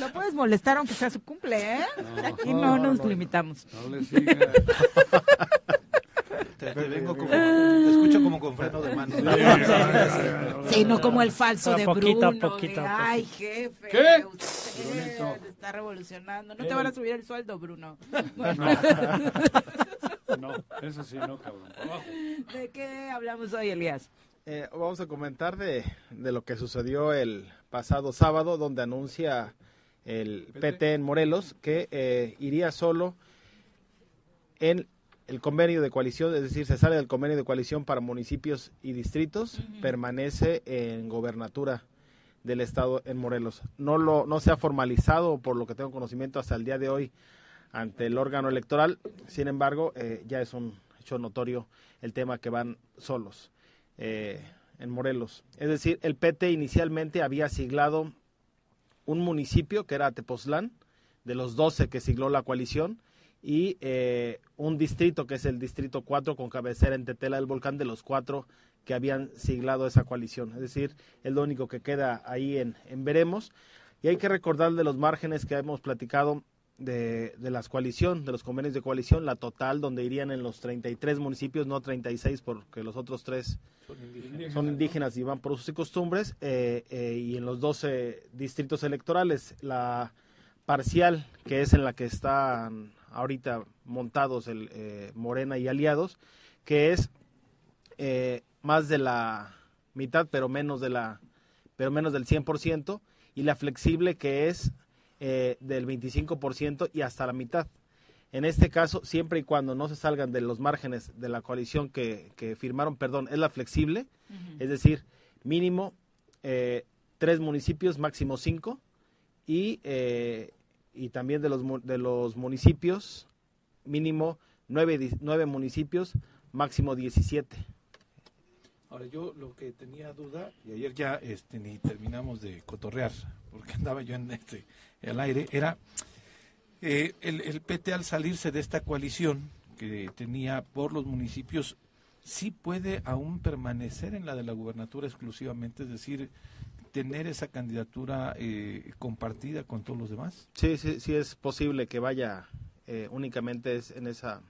Lo puedes molestar aunque sea su cumple, ¿eh? No, Aquí no, no, no, nos no. limitamos. No le sigas. (laughs) Te, te vengo como, te escucho como con freno de mano. Sí, no como el falso de poquito a Bruno. poquito, de, Ay, jefe. ¿Qué? Usted está revolucionando. No te van a subir el sueldo, Bruno. (laughs) No, eso sí, no, cabrón. Abajo. ¿De qué hablamos hoy, Elías? Eh, vamos a comentar de, de lo que sucedió el pasado sábado, donde anuncia el PT en Morelos que eh, iría solo en el convenio de coalición, es decir, se sale del convenio de coalición para municipios y distritos, permanece en gobernatura del estado en Morelos. No lo no se ha formalizado por lo que tengo conocimiento hasta el día de hoy ante el órgano electoral. Sin embargo, eh, ya es un hecho notorio el tema que van solos eh, en Morelos. Es decir, el PT inicialmente había siglado un municipio que era Tepoztlán, de los 12 que sigló la coalición, y eh, un distrito que es el distrito 4 con cabecera en Tetela del Volcán de los cuatro que habían siglado esa coalición. Es decir, es lo único que queda ahí en, en Veremos. Y hay que recordar de los márgenes que hemos platicado de, de las coalición, de los convenios de coalición, la total donde irían en los 33 municipios, no 36 porque los otros tres son indígenas y van por sus y costumbres, eh, eh, y en los 12 distritos electorales la parcial, que es en la que están ahorita montados el eh, Morena y aliados, que es más de la mitad, pero menos de la, pero menos del 100%, y la flexible que es eh, del 25% y hasta la mitad. En este caso, siempre y cuando no se salgan de los márgenes de la coalición que, que firmaron, perdón, es la flexible, es decir, mínimo eh, tres municipios, máximo cinco, y, eh, y también de los, mu- de los municipios, mínimo nueve, nueve municipios, máximo 17. Ahora yo lo que tenía duda, y ayer ya este, ni terminamos de cotorrear, porque andaba yo en este, el aire, era eh, el, PT al salirse de esta coalición que tenía por los municipios, sí puede aún permanecer en la de la gubernatura exclusivamente, es decir, tener esa candidatura eh, compartida con todos los demás. Sí, sí, sí es posible que vaya eh, únicamente en esa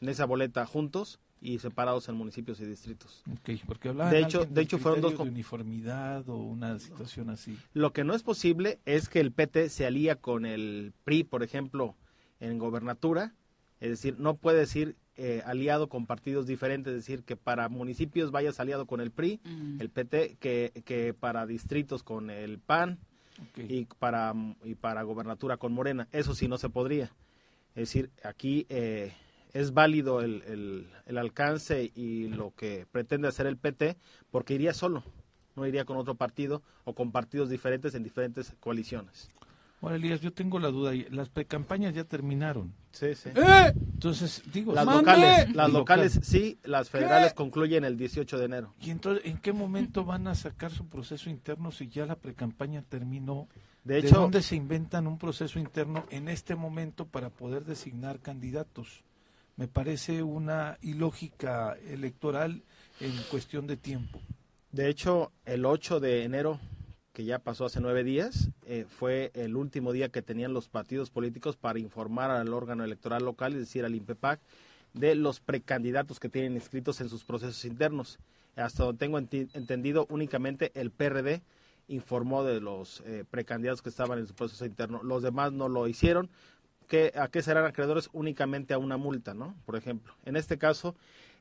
en esa boleta juntos y separados en municipios y distritos. Ok, porque hablaban de hecho, de hecho fueron dos de uniformidad o una situación así. Lo que no es posible es que el PT se alía con el PRI, por ejemplo, en gobernatura. Es decir, no puede decir eh, aliado con partidos diferentes, es decir, que para municipios vayas aliado con el PRI, Mm. el PT, que, que para distritos con el PAN y, para, y para gobernatura con Morena. Eso sí no se podría. Es decir, aquí eh, es válido el, el- el alcance y lo que pretende hacer el PT porque iría solo, no iría con otro partido o con partidos diferentes en diferentes coaliciones. Ahora, Elías, yo tengo la duda. Las precampañas ya terminaron. Sí, sí. Entonces, digo... Las ¡Mande! locales, las Local. locales sí, las federales concluyen el 18 de enero. ¿Y entonces en qué momento van a sacar su proceso interno si ya la precampaña terminó? De hecho- dónde se inventan un proceso interno en este momento para poder designar candidatos? Me parece una ilógica electoral en cuestión de tiempo. De hecho, el 8 de enero, que ya pasó hace nueve días, eh, fue el último día que tenían los partidos políticos para informar al órgano electoral local, es decir, al INPEPAC, de los precandidatos que tienen inscritos en sus procesos internos. Hasta donde tengo entendido, únicamente el PRD informó de los eh, precandidatos que estaban en su proceso interno. Los demás no lo hicieron. ¿A qué serán acreedores? Únicamente a una multa, ¿no? Por ejemplo. En este caso,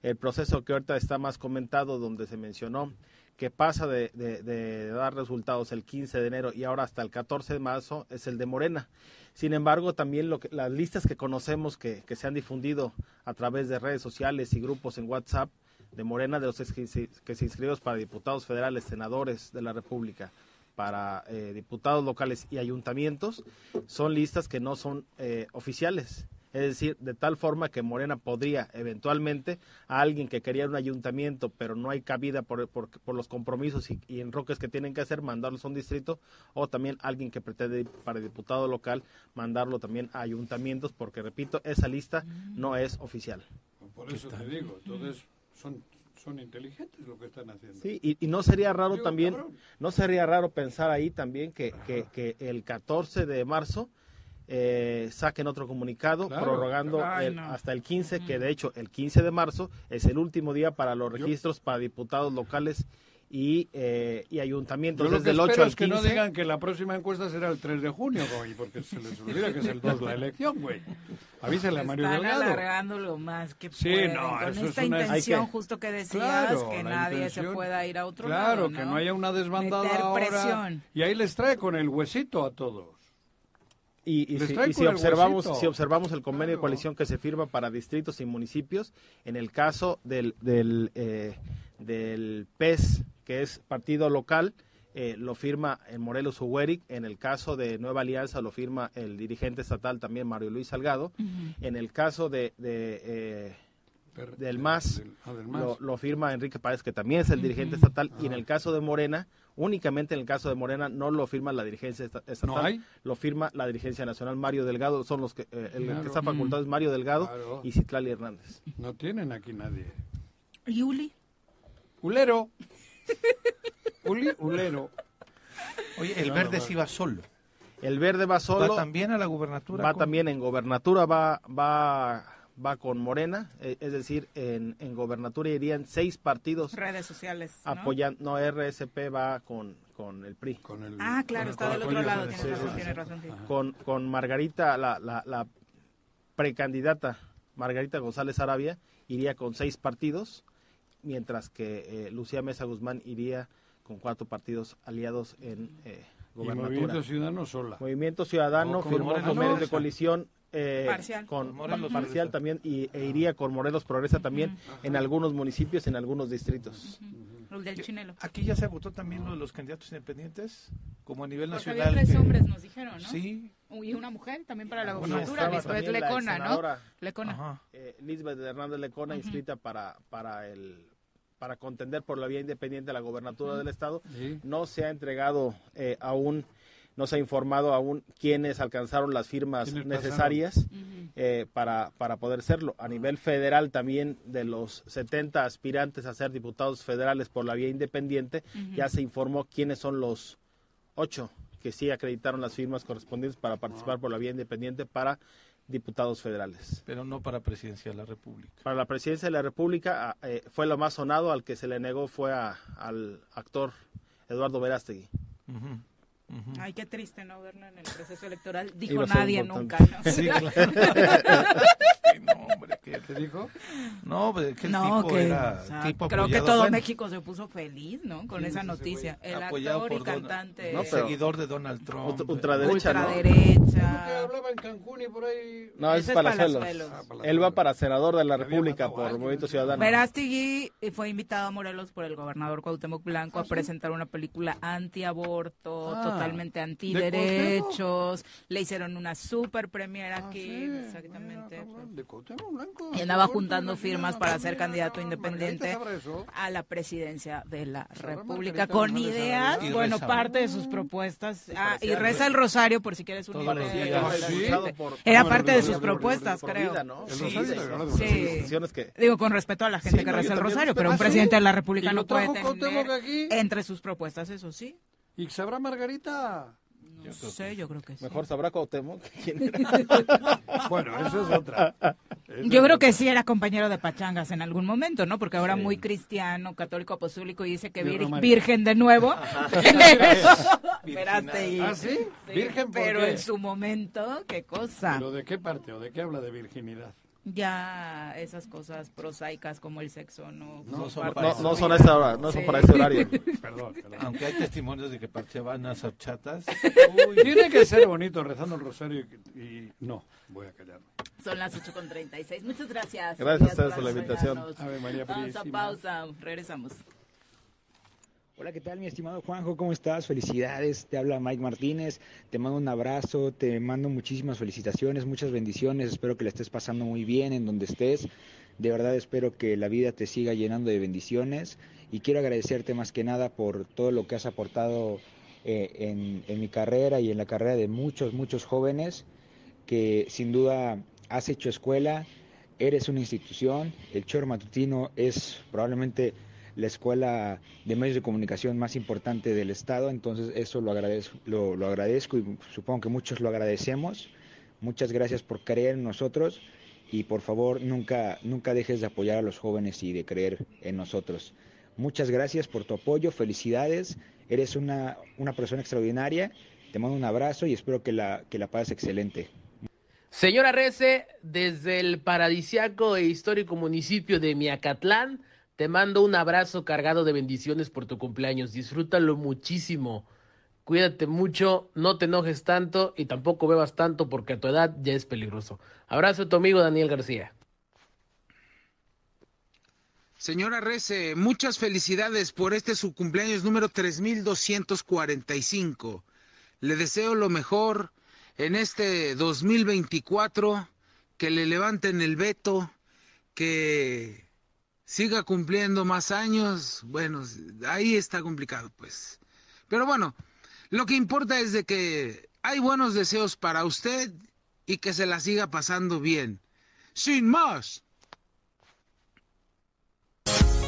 el proceso que ahorita está más comentado, donde se mencionó que pasa de, dar resultados el 15 de enero y ahora hasta el 14 de marzo, es el de Morena. Sin embargo, también lo que, las listas que conocemos que, que se han difundido a través de redes sociales y grupos en WhatsApp de Morena, de los que se, que se inscribieron para diputados federales, senadores de la República, para eh, diputados locales y ayuntamientos, son listas que no son eh, oficiales. Es decir, de tal forma que Morena podría eventualmente a alguien que quería un ayuntamiento, pero no hay cabida por, por- por los compromisos y, y enroques que tienen que hacer, mandarlos a un distrito, o también alguien que pretende para diputado local, mandarlo también a ayuntamientos, porque repito, esa lista no es oficial. Por eso te digo, entonces son, son inteligentes lo que están haciendo. Sí, y, y no sería raro Digo, también, cabrón. no sería raro pensar ahí también que, que, que el 14 de marzo eh, saquen otro comunicado Claro. prorrogando Ay, el- no. hasta el 15, que de hecho el 15 de marzo es el último día para los registros para diputados locales y, eh, y ayuntamientos. Que del 8 espero al es que no 15. digan que la próxima encuesta será el 3 de junio, güey, porque se les olvida que es el 2 la elección, güey. Avísale a Mario Están Delgado. alargando lo más que Sí, pueden, no, con eso es esta una- intención que- justo que decías, Claro, que nadie intención- se pueda ir a otro Claro, lado, que no haya una desbandada Meter ahora. presión. Y ahí les trae con el huesito a todos. Y, y Les si, trae y si con el observamos, si observamos el convenio de coalición que se firma para distritos y municipios, en el caso del, del, eh, del PES, que es partido local, eh, lo firma en Morelos Ugueric, en el caso de Nueva Alianza lo firma el dirigente estatal también Mario Luis Salgado, en el caso de, de, eh, del MAS, ah, del MAS. Lo, lo firma Enrique Páez, que también es el dirigente estatal, y en el caso de Morena, únicamente en el caso de Morena, no lo firma la dirigencia esta- estatal, hay? lo firma la dirigencia nacional, Mario Delgado, son los que, eh, el Claro. que está facultado es Mario Delgado Claro. y Citlali Hernández. No tienen aquí nadie. ¿Y Uli? Ulero. Uli, ulero. Oye, el No, verde no, sí va solo. El verde va solo. ¿Va también a la gubernatura? Va también en gobernatura, va, va va con Morena, eh, es decir, en, en gobernatura irían seis partidos. Redes sociales. ¿no? Apoyan, no, RSP va con, con el PRI. Ah, claro, está del otro lado, tienes razón, sí. Con, con Margarita, la, la, la precandidata Margarita González Arabia, iría con seis partidos, mientras que eh, Lucía Mesa Guzmán iría con cuatro partidos aliados en eh, Y gobernatura. Movimiento Ciudadano sola. Movimiento Ciudadano O con firmó convenios de coalición eh, Parcial. con Con Morelos parcial Progresa. también y, e iría con Morelos Progresa también en algunos municipios, en algunos distritos. El del chinelo. Aquí ya se agotó también lo de los candidatos independientes, como a nivel Porque nacional. había tres que- hombres, nos dijeron, ¿no? Sí. Y una mujer también para la Bueno, gobernatura, estaba Lisbeth Lecona, ¿no? Lecona. eh, Lisbeth Hernández Lecona, inscrita para, para el para contender por la vía independiente a la gobernatura del estado. No se ha entregado eh, aún, no se ha informado aún quiénes alcanzaron las firmas ¿Quiénes necesarias eh, para, para poder serlo. A nivel federal también de los 70 aspirantes a ser diputados federales por la vía independiente, ya se informó quiénes son los ocho que sí acreditaron las firmas correspondientes para participar por la vía independiente para diputados federales. Pero no para presidencia de la República. Para la presidencia de la República ah, eh, fue lo más sonado, al que se le negó fue a- al actor Eduardo Verástegui. Ay, qué triste no verlo en el proceso electoral. Dijo nadie nunca. Sí, (laughs) claro. Sí, no, hombre, ¿qué te dijo? (laughs) No, pues, que el No, tipo que, era o sea, tipo creo que todo bueno, México se puso feliz, ¿no? Con ¿Quién esa noticia. El Apoyado actor y cantante. No, pero- seguidor de Donald Trump. Ultra- ultraderecha, ¿no? Ultraderecha. Que hablaba en Cancún y por ahí. No, Ese es es Palazuelos. Palazuelos. Él va para senador de la República por Movimiento Ciudadano. Verástegui fue invitado a Morelos por el gobernador Cuauhtémoc Blanco a presentar una película antiaborto, Ah, totalmente antiderechos. Le hicieron una super premiera aquí, exactamente. De Cuauhtémoc Blanco. Y andaba juntando firmas para ser candidato independiente a la presidencia de la República. con ideas, bueno, parte de sus propuestas. Ah, y reza el rosario por si quieres un Era parte de sus propuestas, creo. Digo, con respeto a la gente que reza el rosario, pero un presidente de la República ¿Y lo no puede tener entre sus propuestas, eso sí. ¿Y sabrá Margarita? No sé, yo creo que sí. Mejor sabrá Cuauhtémoc quién era. (laughs) Bueno, eso es otra. Yo creo que sí era compañero de pachangas en algún momento, ¿no? Porque ahora muy cristiano, católico, apostólico y dice que De vir- Romario. virgen de nuevo. (laughs) Verástegui. ¿Ah, sí? ¿Virgen por Pero qué? en su momento, qué cosa. ¿Pero de qué parte o de qué habla de virginidad? Ya esas cosas prosaicas como el sexo no, No son son para vida. no esa hora, no son para ese horario. (laughs) Perdón, perdón. Aunque hay testimonios de que participaban a horchatas. Tiene que ser bonito rezando el rosario y, y- no, voy a callarme. Son las 8 con 36. Muchas gracias. Gracias a ustedes por la invitación. Ave María Vamos a pausa. Regresamos. Hola, ¿qué tal mi estimado Juanjo? ¿Cómo estás? Felicidades, te habla Mike Martínez, te mando un abrazo, te mando muchísimas felicitaciones, muchas bendiciones, espero que la estés pasando muy bien en donde estés, de verdad espero que la vida te siga llenando de bendiciones. Y quiero agradecerte más que nada por todo lo que has aportado eh, en, mi carrera y en la carrera de muchos, muchos jóvenes que sin duda has hecho escuela, eres una institución, el Choro Matutino es probablemente la escuela de medios de comunicación más importante del estado, entonces eso lo agradezco, lo, agradezco y supongo que muchos lo agradecemos. Muchas gracias por creer en nosotros y por favor nunca, nunca dejes de apoyar a los jóvenes y de creer en nosotros. Muchas gracias por tu apoyo, felicidades, eres una, una persona extraordinaria, te mando un abrazo y espero que la, que la pases excelente. Señora Rece, desde el paradisiaco e histórico municipio de Miacatlán, te mando un abrazo cargado de bendiciones por tu cumpleaños. Disfrútalo muchísimo. Cuídate mucho, no te enojes tanto y tampoco bebas tanto porque a tu edad ya es peligroso. Abrazo a tu amigo Daniel García. Señora Rece, muchas felicidades por este su cumpleaños número 3245. Le deseo lo mejor en este 2024, que le levanten el veto, que siga cumpliendo más años. Bueno, ahí está complicado, pues. Pero bueno, lo que importa es de que hay buenos deseos para usted y que se la siga pasando bien. Sin más.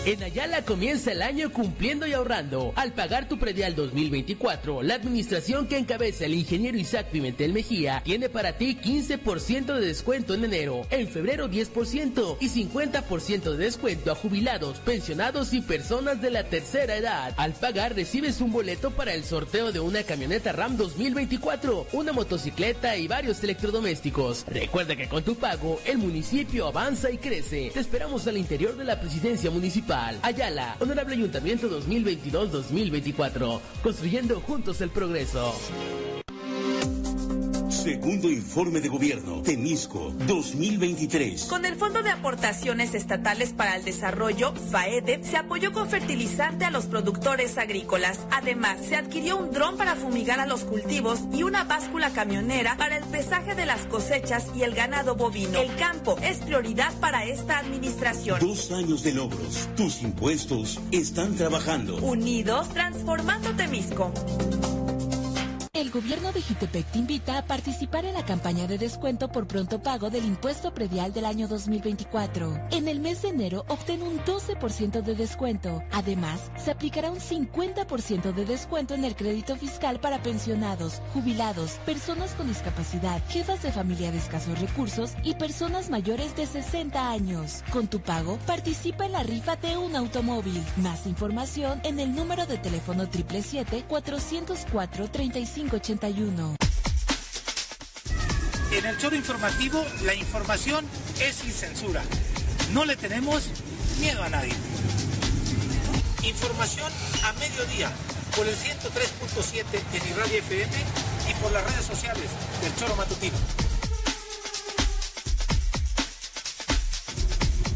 En Ayala comienza el año cumpliendo y ahorrando. Al pagar tu predial 2024, la administración que encabeza el ingeniero Isaac Pimentel Mejía tiene para ti 15% de descuento en enero, en febrero 10% y 50% de descuento a jubilados, pensionados y personas de la tercera edad. Al pagar recibes un boleto para el sorteo de una camioneta RAM 2024, una motocicleta y varios electrodomésticos. Recuerda que con tu pago el municipio avanza y crece. Te esperamos al interior de la presidencia Ayala, Honorable Ayuntamiento 2022-2024, construyendo juntos el progreso. Segundo informe de gobierno, Temisco 2023. Con el Fondo de Aportaciones Estatales para el Desarrollo, FAEDE, se apoyó con fertilizante a los productores agrícolas. Además, se adquirió un dron para fumigar a los cultivos y una báscula camionera para el pesaje de las cosechas y el ganado bovino. El campo es prioridad para esta administración. Dos años de logros. Tus impuestos están trabajando. Unidos, transformando Temisco. El gobierno de Jutepec te invita a participar en la campaña de descuento por pronto pago del impuesto predial del año 2024. En el mes de enero obtén un 12% de descuento. Además, se aplicará un 50% de descuento en el crédito fiscal para pensionados, jubilados, personas con discapacidad, jefas de familia de escasos recursos y personas mayores de 60 años. Con tu pago, participa en la rifa de un automóvil. Más información en el número de teléfono 777 404 35 81. En el choro informativo, la información es sin censura. No le tenemos miedo a nadie. Información a mediodía por el 103.7 en Irradia FM y por las redes sociales del Choro Matutino.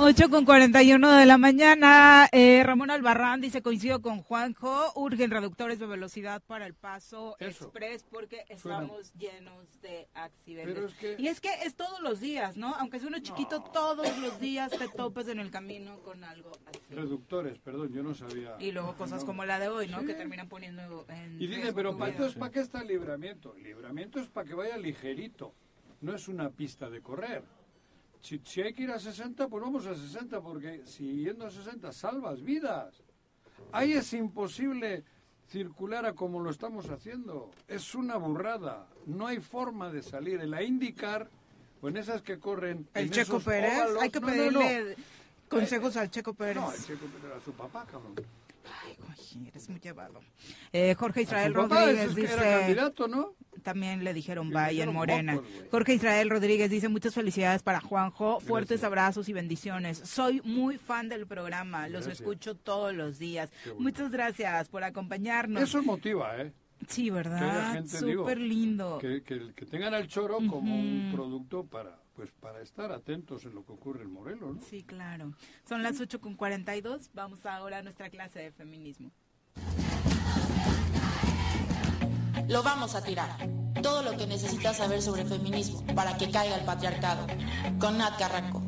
8 con 41 de la mañana. Eh, Ramón Albarrán dice: Coincido con Juanjo. Urgen reductores de velocidad para el paso express porque estamos llenos de accidentes. Y es que es todos los días, ¿no? Aunque es uno chiquito, todos los días te topes en el camino con algo así. Reductores, perdón, yo no sabía. Y luego cosas como la de hoy, ¿no? Que terminan poniendo en. Y dice: Pero ¿para, entonces, ¿para qué está el libramiento? El libramiento es para que vaya ligerito. No es una pista de correr. Si, si, hay que ir a 60, pues vamos a 60, porque si yendo a 60 salvas vidas. Ahí es imposible circular a como lo estamos haciendo. Es una burrada. No hay forma de salir. En la indicar, o en esas que corren. El Checo Pérez, hay que pedirle consejos al Checo Pérez. No, el Checo Pérez a su papá, cabrón. Ay, eres muy llevado. Eh, Jorge Israel Rodríguez dice. Era candidato, ¿no? También le dijeron bye en Morena. Jorge Israel Rodríguez dice muchas felicidades para Juanjo, fuertes abrazos y bendiciones. Soy muy fan del programa, los escucho todos los días. Muchas gracias por acompañarnos. Eso motiva, ¿eh? Sí, ¿verdad? Súper lindo. Que, que, que, tengan al choro como un producto para pues para estar atentos en lo que ocurre en Morelos, ¿no? Sí, claro. Son las 8 con 42. Vamos ahora a nuestra clase de feminismo. Lo vamos a tirar. Todo lo que necesitas saber sobre feminismo para que caiga el patriarcado. Con Nat Carranco.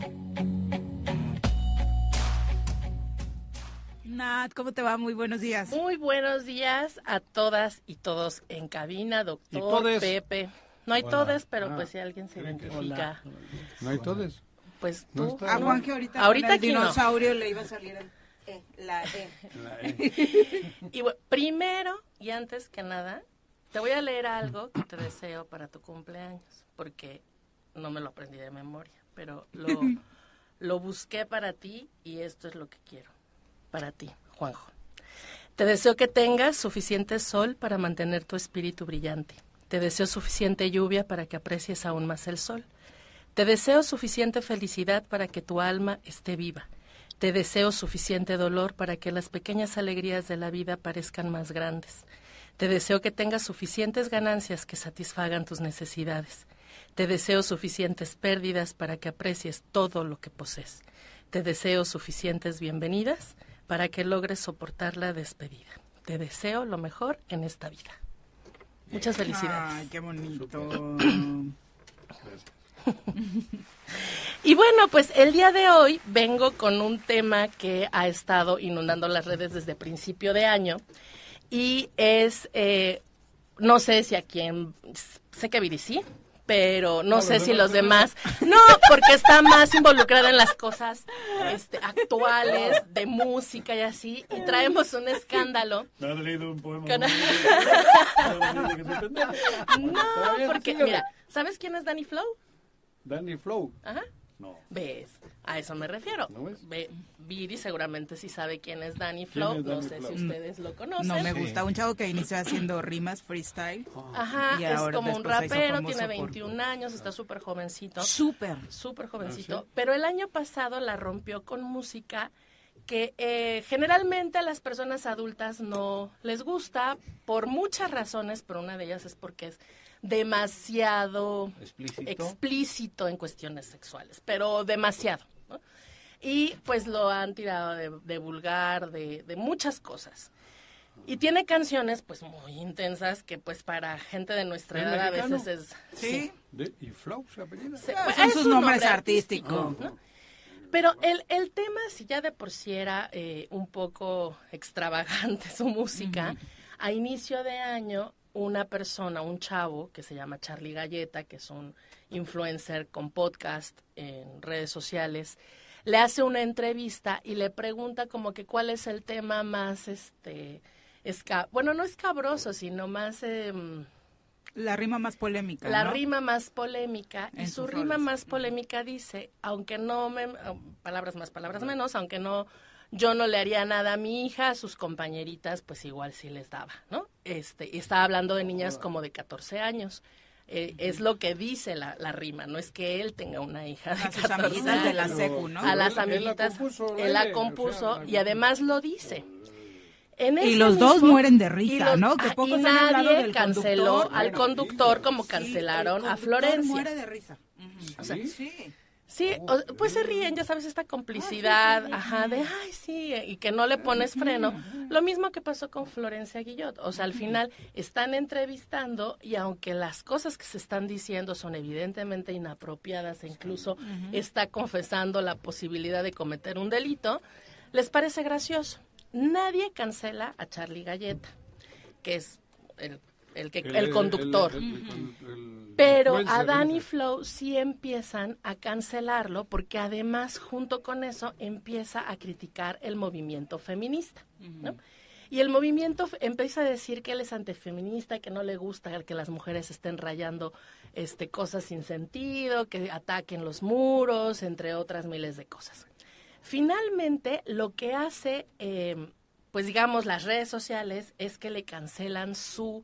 Nat, ¿cómo te va? Muy buenos días. Muy buenos días a todas y todos en cabina, doctor Pepe. No hay todes, pero ah, pues si alguien se identifica. ¿No hay todes? Pues tú. a Juanque ahorita, ahorita el dinosaurio le iba a salir el e, la E. La e. (laughs) y bueno, primero y antes que nada, te voy a leer algo que te deseo para tu cumpleaños, porque no me lo aprendí de memoria, pero lo, (laughs) lo busqué para ti y esto es lo que quiero para ti, Juanjo. Te deseo que tengas suficiente sol para mantener tu espíritu brillante. Te deseo suficiente lluvia para que aprecies aún más el sol. Te deseo suficiente felicidad para que tu alma esté viva. Te deseo suficiente dolor para que las pequeñas alegrías de la vida parezcan más grandes. Te deseo que tengas suficientes ganancias que satisfagan tus necesidades. Te deseo suficientes pérdidas para que aprecies todo lo que posees. te deseo suficientes bienvenidas para que logres soportar la despedida. Te deseo lo mejor en esta vida. Muchas felicidades. Ay, qué bonito. (laughs) Y bueno, pues el día de hoy vengo con un tema que ha estado inundando las redes desde principio de año y es, eh, no sé si a quién, sé que Viri sí, pero no, sé si los demás. No, porque está más involucrada en las cosas este, actuales, de música y así, y traemos un escándalo. Me has leído un poema. Con- (laughs) No, porque, mira, ¿sabes quién es Danny Flow? Danny Flow. Ajá. No. ¿Ves? A eso me refiero. Ve, Viri seguramente sí sabe quién es Danny Flow. es no sé si ustedes lo conocen. No me gusta. Un chavo que inició haciendo rimas freestyle. Ajá, Y es ahora como un rapero, tiene por- 21 años, está súper jovencito. Súper. Súper jovencito. ¿Ah, sí? Pero el año pasado la rompió con música que eh, generalmente a las personas adultas no les gusta por muchas razones, pero una de ellas es porque es demasiado Explícito. explícito en cuestiones sexuales, pero demasiado. ¿no? Y pues lo han tirado de, de vulgar, de, de muchas cosas. Y tiene canciones pues muy intensas que pues para gente de nuestra ¿Es edad a veces es... Sí. De- ¿Y Flow se apellida? Se- Ah, pues, son es sus un nombres nombre artísticos. ¿no? Pero el, el tema, si ya de por sí era eh, un poco extravagante (laughs) su música, a inicio de año, una persona, un chavo que se llama Charlie Galleta, que es un influencer con podcast en redes sociales, le hace una entrevista y le pregunta como que cuál es el tema más, este, esca bueno, no escabroso, sino más... em, La rima más polémica. la ¿no? rima más polémica y su rima roles. más polémica dice, aunque no me palabras más, palabras menos, aunque no yo no le haría nada a mi hija, a sus compañeritas pues igual sí les daba, ¿no? Este, y estaba hablando de niñas como de 14 años. Eh, es lo que dice la, la rima, no es que él tenga una hija de A sus 14 amiguitas de la años. secu, ¿no? A las Él- él la amiguitas, compuso, él la Lele, o compuso sea, y además lo dice. En Y los dos mismo- mueren de risa, los- ¿no? Que ah, poco y nadie del canceló conductor. al conductor como cancelaron a Florencia. muere de risa. O sea, sí. Sí, o- pues se ríen, ya sabes, esta complicidad, ajá, de, ay, sí, y que no le pones freno. Lo mismo que pasó con Florencia Guillot. O sea, al final están entrevistando y aunque las cosas que se están diciendo son evidentemente inapropiadas e incluso está confesando la posibilidad de cometer un delito, les parece gracioso. Nadie cancela a Charlie Galleta, que es el, el, que, el, conductor. Pero a influencer, Danny dice. Flow sí empiezan a cancelarlo porque además junto con eso empieza a criticar el movimiento feminista, ¿no? Y el movimiento empieza a decir que él es antifeminista, que no le gusta que las mujeres estén rayando este, cosas sin sentido, que ataquen los muros, entre otras miles de cosas. Finalmente, lo que hace, eh, pues digamos, las redes sociales es que le cancelan su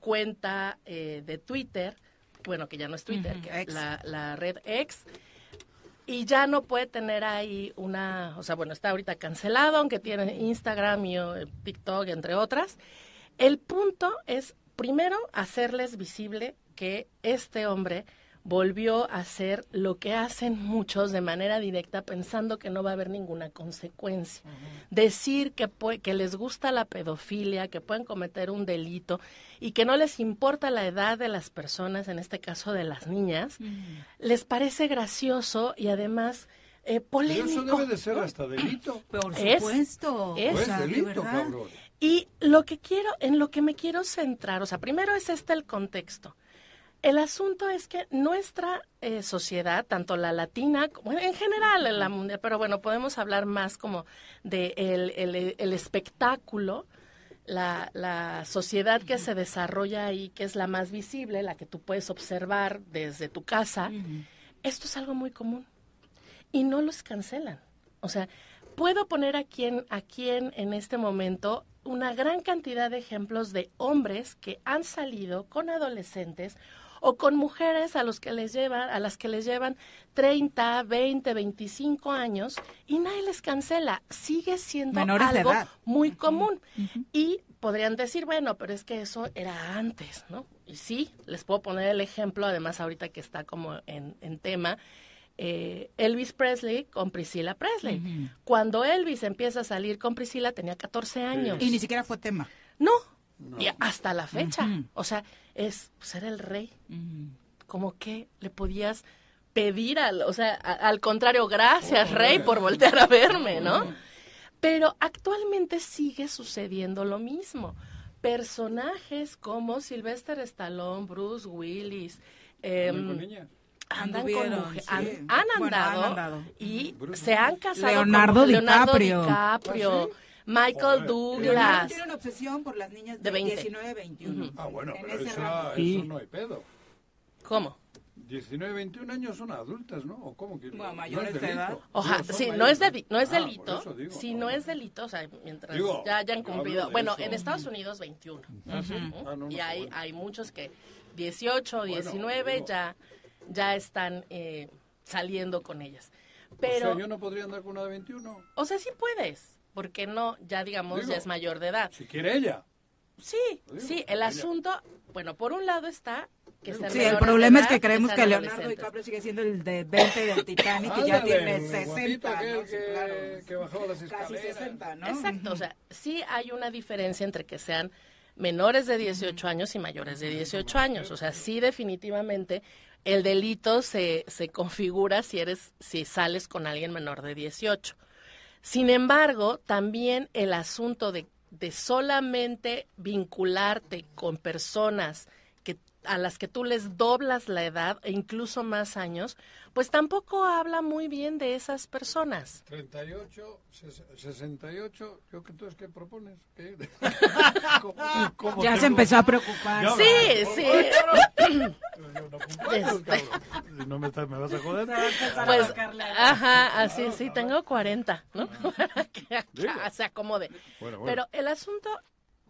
cuenta eh, de Twitter, bueno, que ya no es Twitter, que la, la red X, y ya no puede tener ahí una, o sea, bueno, está ahorita cancelado, aunque tiene Instagram y eh, TikTok, entre otras. El punto es, primero, hacerles visible que este hombre volvió a hacer lo que hacen muchos de manera directa pensando que no va a haber ninguna consecuencia. Decir que, que les gusta la pedofilia, que pueden cometer un delito y que no les importa la edad de las personas, en este caso de las niñas, les parece gracioso y además eh, Pero polémico. eso debe de ser hasta delito. Por Es- supuesto. es- Pues delito, verdad. cabrón. Y lo que quiero, en lo que me quiero centrar, o sea, primero es este el contexto. El asunto es que nuestra eh, sociedad, tanto la latina como en general en la mundial, pero bueno, podemos hablar más como de el, el- el espectáculo, la, la sociedad que se desarrolla ahí, que es la más visible, la que tú puedes observar desde tu casa, esto es algo muy común. Y no los cancelan. O sea, puedo poner aquí en, aquí en, en este momento una gran cantidad de ejemplos de hombres que han salido con adolescentes o con mujeres a los que les llevan, a las que les llevan 30, 20, 25 años y nadie les cancela. Sigue siendo Menores algo muy común. Y podrían decir, bueno, pero es que eso era antes, ¿no? Y sí, les puedo poner el ejemplo, además ahorita que está como en, en tema, eh, Elvis Presley con Priscilla Presley. Cuando Elvis empieza a salir con Priscilla tenía 14 años. Y ni siquiera fue tema. No, y hasta la fecha. O sea, es ser el rey. Como que le podías pedir al, o sea, a- al contrario, gracias, rey, por voltear a verme, ¿no? Pero actualmente sigue sucediendo lo mismo. Personajes como Sylvester Stallone, Bruce Willis, em, andan con Anduvieron, mujer- sí. han, han Bueno, han andado y se han casado Leonardo con Leonardo DiCaprio. DiCaprio, ¿Ah, Michael Douglas. tiene una obsesión por las niñas de, De 20. 19, 21. Ah, bueno, En pero eso, no hay pedo. ¿Cómo? 19, 21 años son adultas, ¿no? ¿O cómo que? Bueno, no mayores es de edad. Oja, Digo, son sí, no es, de- no es Ah, delito. digo, si no es delito, o sea, mientras Digo, ya hayan cumplido. Bueno, eso. en Estados Unidos 21. Ah, sí. Ah, no, no y hay, bueno. hay muchos que 18, Bueno, 19 digo. ya, ya están eh, saliendo con ellas. O Pero, sea, yo no podría andar con una de 21. o sea, sí puedes, porque no, ya digamos, Digo, ya es mayor de edad. Si quiere ella. Sí, Digo, sí, el ella. asunto, bueno, por un lado está que Sí, el problema es que creemos sean que Leonardo. DiCaprio sigue siendo el de 20 del Titanic y ya tiene el 60. guapito aquel ¿no? Sí, que- claro. que bajaba las Casi escaleras. 60, ¿no? Exacto, o sea, sí hay una diferencia entre que sean menores de 18 años y mayores de 18 años. O sea, sí definitivamente el delito se, se configura si eres, si sales con alguien menor de 18. Sin embargo, también el asunto de, de solamente vincularte con personas a las que tú les doblas la edad e incluso más años, pues tampoco habla muy bien de esas personas. 38, ses- 68, ¿yo qué entonces qué propones? ¿Qué? (laughs) ¿Cómo- cómo Ya se empezó a preocupar. Ya, Sí, sí. Este- No me, (laughs) estás- me vas a joder. Pues, ajá, así, sí, tengo 40, ¿no? (laughs) que Digo. acá se acomode. Bueno, bueno. Pero el asunto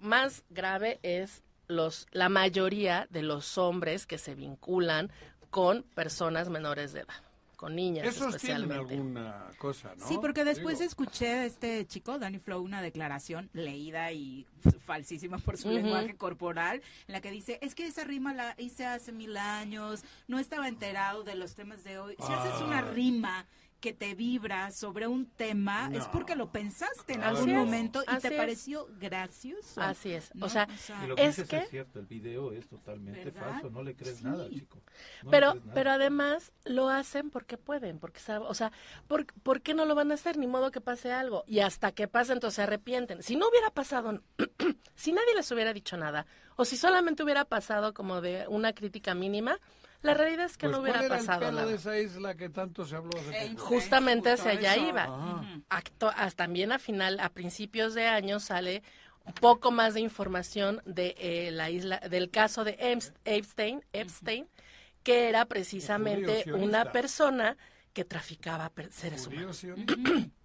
más grave es los, la mayoría de los hombres que se vinculan con personas menores de edad, con niñas Esos tienen especialmente. alguna cosa, ¿no? Sí, porque después Digo, escuché a este chico, Danny Flow, una declaración leída y falsísima por su lenguaje corporal, en la que dice, es que esa rima la hice hace mil años, no estaba enterado de los temas de hoy. Si haces una Ay. rima que te vibra sobre un tema, es porque lo pensaste en algún es, momento y así te es. pareció gracioso. Así es. ¿no? O sea, Y lo que es dices que... es cierto, el video es totalmente ¿Verdad? falso, no le crees Sí. nada, chico. No pero, nada. pero además lo hacen porque pueden, porque o sea, ¿por, ¿por qué no lo van a hacer? Ni modo que pase algo. Y hasta que pase, entonces se arrepienten. Si no hubiera pasado, (clears throat) si nadie les hubiera dicho nada, o si solamente hubiera pasado como de una crítica mínima, la realidad es que pues, no hubiera ¿cuál era pasado el pelo nada. de esa isla que tanto se habló hace poco? Justamente hacia allá eso. iba. Acto- hasta también a final, a principios de año sale un poco más de información de eh, la isla, del caso de Epstein, Epstein, que era precisamente judío una persona que traficaba seres humanos. (clears throat)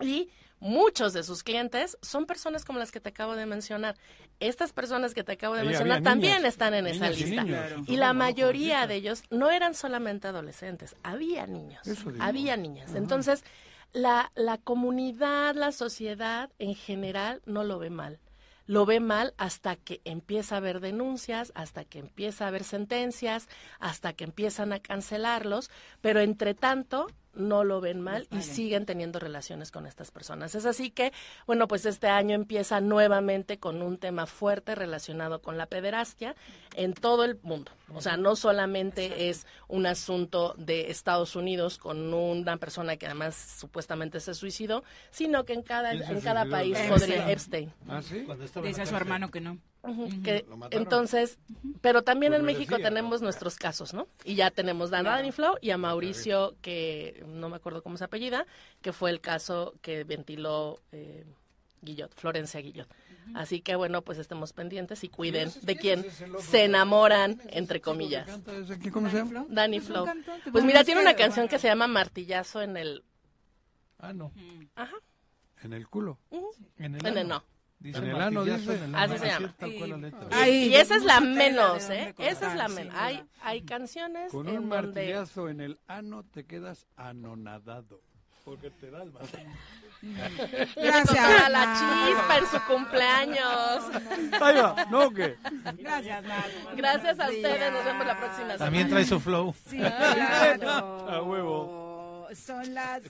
Y muchos de sus clientes son personas como las que te acabo de mencionar. Estas personas que te acabo de Ahí mencionar también niñas, están en esa y lista. niños, Y la mayoría de ellos no eran solamente adolescentes, había niños, había niñas. Entonces, la, la comunidad, la sociedad en general no lo ve mal. Lo ve mal hasta que empieza a haber denuncias, hasta que empieza a haber sentencias, hasta que empiezan a cancelarlos, pero entre tanto no lo ven mal y siguen teniendo relaciones con estas personas. Es así que, bueno, pues este año empieza nuevamente con un tema fuerte relacionado con la pederastia en todo el mundo. O sea, no solamente es un asunto de Estados Unidos con una persona que además supuestamente se suicidó, sino que en cada, ¿Quién se en cada país Epstein. podría Epstein. ¿Ah, sí? Dice la su hermano que no. Que entonces, pero también Pues en México decía, tenemos ¿no? nuestros casos, ¿no? Y ya tenemos a Danny Flow y a Mauricio, que no me acuerdo cómo se apellida, que fue el caso que ventiló eh, Guillot, Florencia Guillot. Así que bueno, pues estemos pendientes y cuiden de quién se enamoran, ¿Quién es ese entre comillas. aquí? ¿Cómo se llama? Danny Flow. cantante, Pues mira, tiene una canción bueno. que se llama Martillazo en el... Ah, no. Ajá. En el culo. En el, En el ano. no. Dice En el ano, dice. en el Así se llama. letra. Ay, y esa es la menos, ¿eh? Esa es la menos. Hay, hay canciones Con en un donde... martillazo en el ano te quedas anonadado. Porque te da el martillo. Gracias. Para la chispa en su cumpleaños. Ahí va, ¿no o qué? Gracias, Nat. Gracias a ustedes, nos vemos la próxima semana. También trae su flow. Sí, claro. A huevo. son las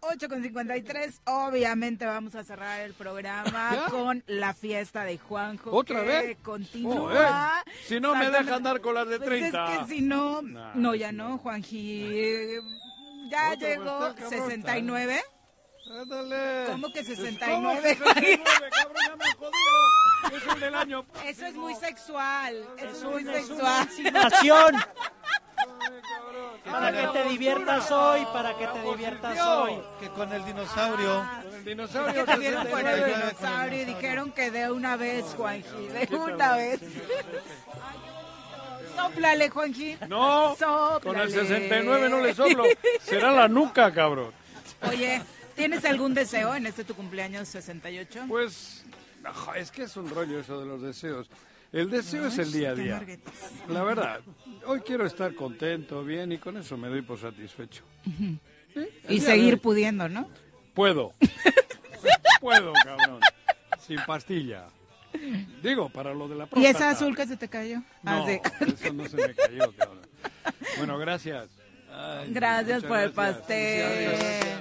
8 con 53. Obviamente vamos a cerrar el programa con la fiesta de Juanjo. ¿Otra que vez? Continúa. Oh, Si no me Exactamente. dejan dar con las de Pues 30. es que si no, Nah, no, ya no, Juanji. Ya Otra, llegó pues, está cabrón, 69. Ándale. ¿Cómo que ¿Cómo 69? que 69, cabrón? Ya me han jodido. Es el del año. Eso es muy sexual. Eso es muy sexual. insinuación. Para que te diviertas hoy, para que te diviertas hoy. Que con el dinosaurio. Con el dinosaurio. que te vieron por el 69 dinosaurio y dijeron que de una vez, Juanji. De una vez. (laughs) Sóplale, Juanji. No, Sóplale. con el 69 no le soplo. Será la nuca, cabrón. Oye, ¿tienes algún deseo en este tu cumpleaños 68? Pues, es que es un rollo eso de los deseos. El deseo es el día a día. La verdad, hoy quiero estar contento, bien, y con eso me doy por satisfecho. El Y seguir pudiendo, ¿no? Puedo. (laughs) Puedo, cabrón. Sin pastilla. Digo, para lo de la ¿Y próstata. esa azul que se te cayó? Ah, No, sí. eso no se me cayó, cabrón. Bueno, gracias. Ay, Gracias por el gracias. pastel.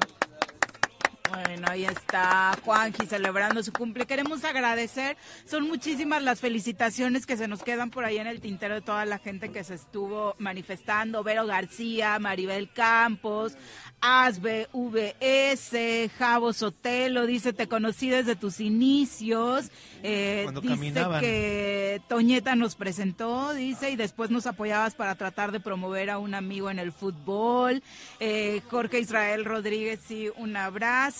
Bueno, ahí está Juanji celebrando su cumple. Queremos agradecer, son muchísimas las felicitaciones que se nos quedan por ahí en el tintero de toda la gente que se estuvo manifestando. Vero García, Maribel Campos, Asbe VS, Javo Sotelo, dice, te conocí desde tus inicios. Eh, Cuando dice caminaban. que Toñeta nos presentó, dice, y después nos apoyabas para tratar de promover a un amigo en el fútbol. Eh, Jorge Israel Rodríguez, sí, un abrazo.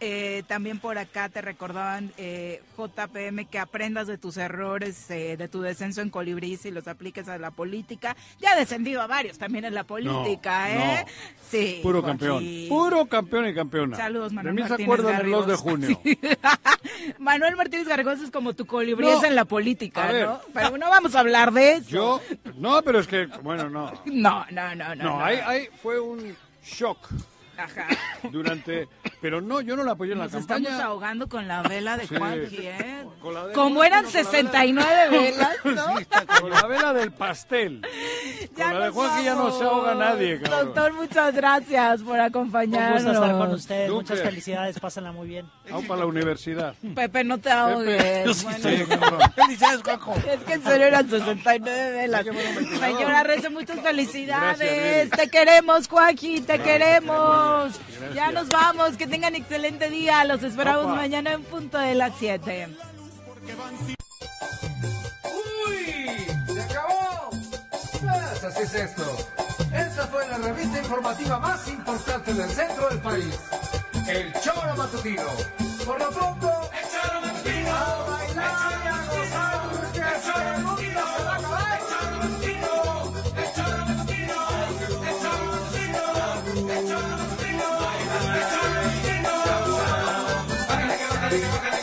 Eh, también por acá te recordaban, eh, JPM, que aprendas de tus errores, eh, de tu descenso en Colibrí y los apliques a la política. Ya ha descendido a varios también en la política, No, ¿eh? no. Sí. Puro campeón. Puro campeón y campeona. Saludos, Manuel De mí se Martínez acuerdan el 2 de junio. Sí. (laughs) Manuel Martínez Gargoso es como tu colibrí No. en la política, A ver. ¿no? Pero no vamos a hablar de eso. Yo, no, pero es que, bueno, no. (laughs) No, no, no, no. No, ahí, ahí fue un shock Ajá. durante, pero no, yo no la apoyé en la campaña. estamos ahogando con la vela de Sí. Juanji, ¿eh? Con la de Como Juanji, eran no, con la vela- 69 velas, (laughs) ¿no? Con la vela del pastel. Ya Con la de Juanji ya no se ahoga nadie, cabrón. Doctor, muchas gracias por Un acompañarnos. gusto estar con ustedes. Duque. Muchas felicidades. Pásenla muy bien. Vamos para la universidad. Pepe, no te ahogues. Bueno, Sí. Felicidades, Juanjo. Es que en serio eran 69 velas. Señora Rece, muchas felicidades. Gracias, te queremos, Joaquín, te queremos. Gracias. Ya nos vamos. Que tengan excelente día. Los esperamos Opa. mañana en punto de las 7. ¡Uy! ¡Se acabó! Pues así es esto. Esta fue la revista informativa más importante del centro del país. El Choro Matutino. Por lo pronto, el Choro Matutino. A bailar Thank you.